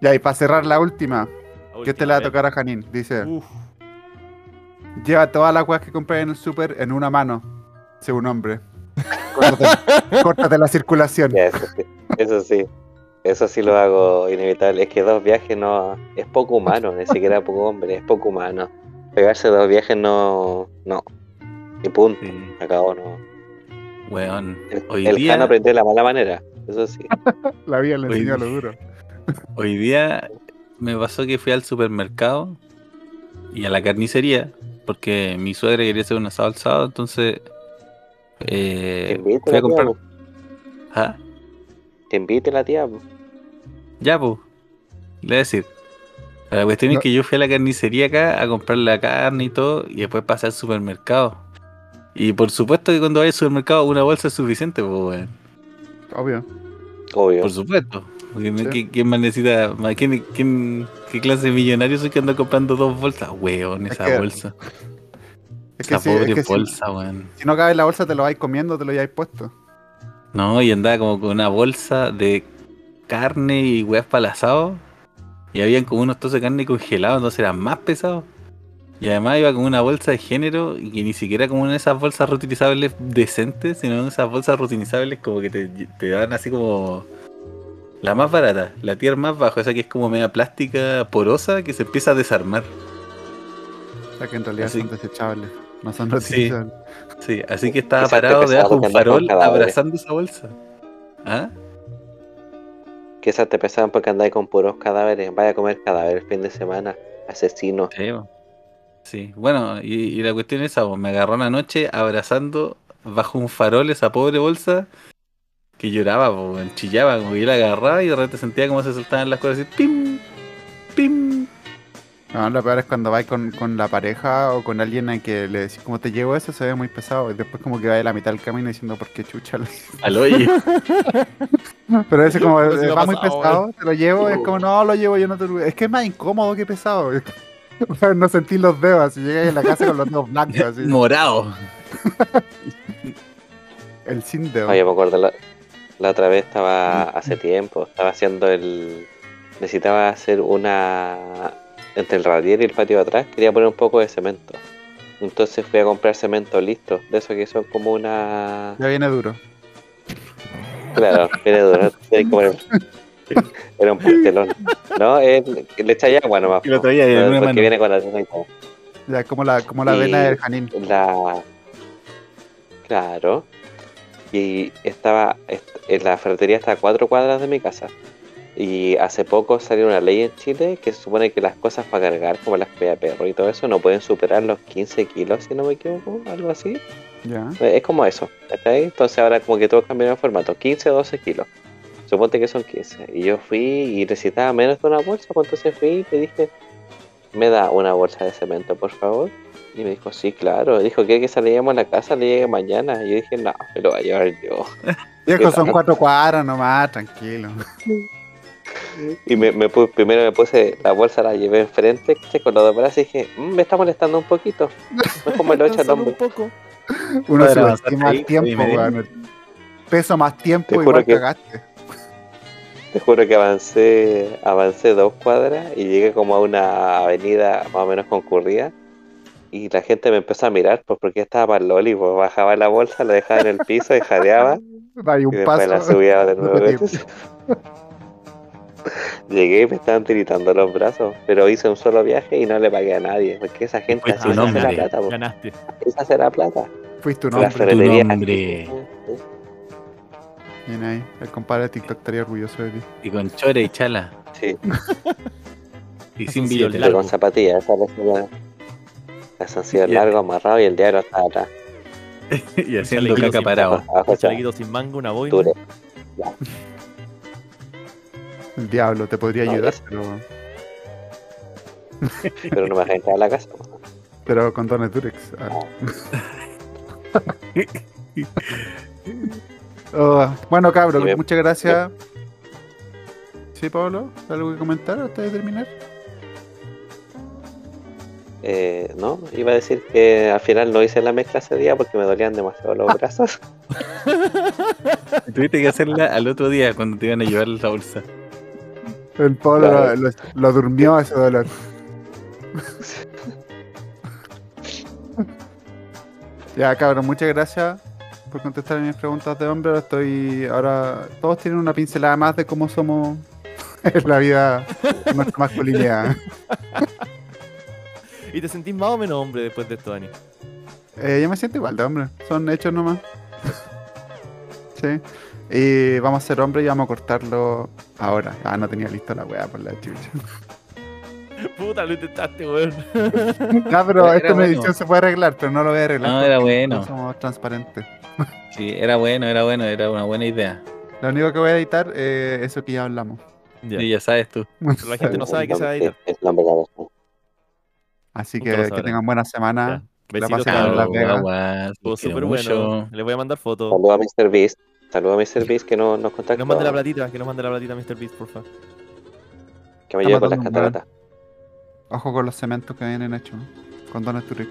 Ya, y para cerrar la última, que te le va a tocar a Janín, dice: Uf, Lleva todas las weas que compré en el super en una mano, según hombre. Córtate, córtate la circulación. Ya, eso sí. Eso sí. Eso sí lo hago inevitable. Es que dos viajes no. Es poco humano, ni siquiera poco hombre, es poco humano. Pegarse dos viajes no. No. Y punto. Sí. Acabó, no. Weón. El, Hoy el día- Jano aprendió de la mala manera. Eso sí. La vida le enseñó lo duro. Hoy día me pasó que fui al supermercado y a la carnicería porque mi suegra quería hacer un asado al sábado, entonces eh, invite fui la a comprar. tía. ¿Ah? Que invite la tía. po. Ya, pues. Le voy a decir. La cuestión No. es que yo fui a la carnicería acá a comprar la carne y todo, y después pasé al supermercado. Y por supuesto que cuando vaya al supermercado una bolsa es suficiente, pues. Obvio. Obvio. Por supuesto. Porque Sí. ¿quién, más necesita? ¿Quién, quién- qué clase de millonario soy que anda comprando dos bolsas? Weón, Es esa que- bolsa. Es que, esa si, pobre es que si- bolsa, weón. si no cabe en la bolsa, te lo vais comiendo, te lo hayáis puesto. No, y andaba como con una bolsa de carne y weas para el asado. Y habían como unos trozos de carne congelados, entonces eran más pesados. Y además iba con una bolsa de género y que ni siquiera como una de esas bolsas reutilizables decentes, sino esas bolsas reutilizables como que te, te dan así como la más barata, la tier más bajo, esa que es como media plástica porosa que se empieza a desarmar. Ya que en realidad Así- son desechables, no son Sí. reutilizables. Sí, así que estaba parado debajo de un farol abrazando esa bolsa. ¿Ah? Quizás te pesaban porque andáis con puros cadáveres. Vaya a comer cadáveres el fin de semana. Asesino. Sí, bueno, y, y la cuestión es esa, me agarró una noche abrazando bajo un farol esa pobre bolsa que lloraba, weón, chillaba, como que yo la agarraba y de repente sentía como se soltaban las cosas así, pim, pim. No, lo peor es cuando vais con, con la pareja o con alguien a que le decís cómo te llevo eso, se ve muy pesado. Y después como que va a la mitad del camino diciendo por qué chucha. lo hice?". al hoyo. Pero ese como eh, ha va muy pasado, pesado, te lo llevo, y es como no lo llevo yo no te lo Es que es más incómodo que pesado. No sentí los dedos, así llegáis a la casa con los dedos blancos, así. Morado. El sin dedo. Oye, me acuerdo la, la otra vez estaba hace tiempo, estaba haciendo el. Necesitaba hacer una. Entre el radier y el patio de atrás, quería poner un poco de cemento. Entonces fui a comprar cemento listo, de eso que son como una. Ya viene duro. Claro, viene duro, Era un pastelón. No, él, le echáis agua nomás. Y lo traía No, porque mano. viene con la arena y todo. Ya como la, como la Y- vena del Janín. La. Claro. Y estaba. est- En la ferretería está a cuatro cuadras de mi casa. Y hace poco salió una ley en Chile que se supone que las cosas para cargar, como las de perro y todo eso, no pueden superar los 15 kilos, si no me equivoco, algo así. Ya. Eh, Es como eso, ¿cachai? Entonces ahora como que todos cambiaron el formato, 15 o 12 kilos. Suponte que son 15. Y yo fui y necesitaba menos de una bolsa, pues entonces fui y le dije, ¿me da una bolsa de cemento, por favor? Y me dijo, sí, claro. Dijo, ¿quiere que saliéramos a la casa? Le llegue mañana. Y yo dije, no, me lo voy a llevar yo. Viejo, son cuatro cuadras nomás, tranquilo. Y me, me pu- primero me puse la bolsa, la llevé enfrente, con los dos brazos y dije, "Mm, me está molestando un poquito. Mejor me lo echa el Solo un hombre. poco. Uno se estima el tiempo, weón. Peso más tiempo, Te juro igual que- cagaste. Te juro que avancé, avancé dos cuadras y llegué como a una avenida más o menos concurrida. Y la gente me empezó a mirar pues, porque estaba para el loli, pues bajaba la bolsa, la dejaba en el piso y jadeaba y un después la subía de nuevo. Llegué y me estaban tiritando los brazos, pero hice un solo viaje y no le pagué a nadie, porque esa gente Pues así tu se hace la nombre. plata, pues. Ganaste. así se hace la plata. Fuiste un La hombre. nombre. Bien ahí. El compadre de TikTok estaría orgulloso de ti. Y con chore y chala. Sí, Y sin billete. con zapatillas, esa vez han sido Bien. largo, amarrado y el diablo está atrás. y haciendo caca parado. Un sin mango, una boina. El diablo te podría No, ayudar, pero, pero no me deja entrar a la casa. pero con dones Durex. Ah. Oh, bueno, cabros, muchas gracias. Sí, Pablo, ¿algo que comentar antes de terminar? Eh, no, iba a decir que al final no hice la mezcla ese día porque me dolían demasiado los brazos. Tuviste que hacerla al otro día cuando te iban a llevar la bolsa. El Pablo Claro. lo, lo- lo durmió ese dolor. ya, cabrón, muchas gracias por contestar mis preguntas de hombre. Ahora estoy. Ahora todos tienen una pincelada más de cómo somos en la vida, en nuestra masculinidad. ¿Y te sentís más o menos hombre después de esto, Dani? Eh, yo me siento igual de hombre, son hechos nomás. sí. Y vamos a ser hombre y vamos a cortarlo ahora. Ah, no tenía listo la weá por la chucha. Puta, lo intentaste, weón. Ah, pero Era esta bueno. edición se puede arreglar, pero no lo voy a arreglar. No, era porque bueno. no somos transparentes. Sí, era bueno, era bueno, era una buena idea. Lo único que voy a editar es eso que ya hablamos. Ya. Y ya sabes tú. Pero la gente no sabe que se va a editar. Es la. Así que que tengan buena semana. Pasen en cabros. Las Vegas. Estuvo súper bueno. Les voy a mandar fotos. Saludos a Mr. Beast. Saludos a Mr. Beast que no, nos Que contactó. nos mande la platita, que nos mande la platita, Mr. Beast, por favor. Que me lleve con las cataratas. Ojo con los cementos que vienen hechos. Con Turix.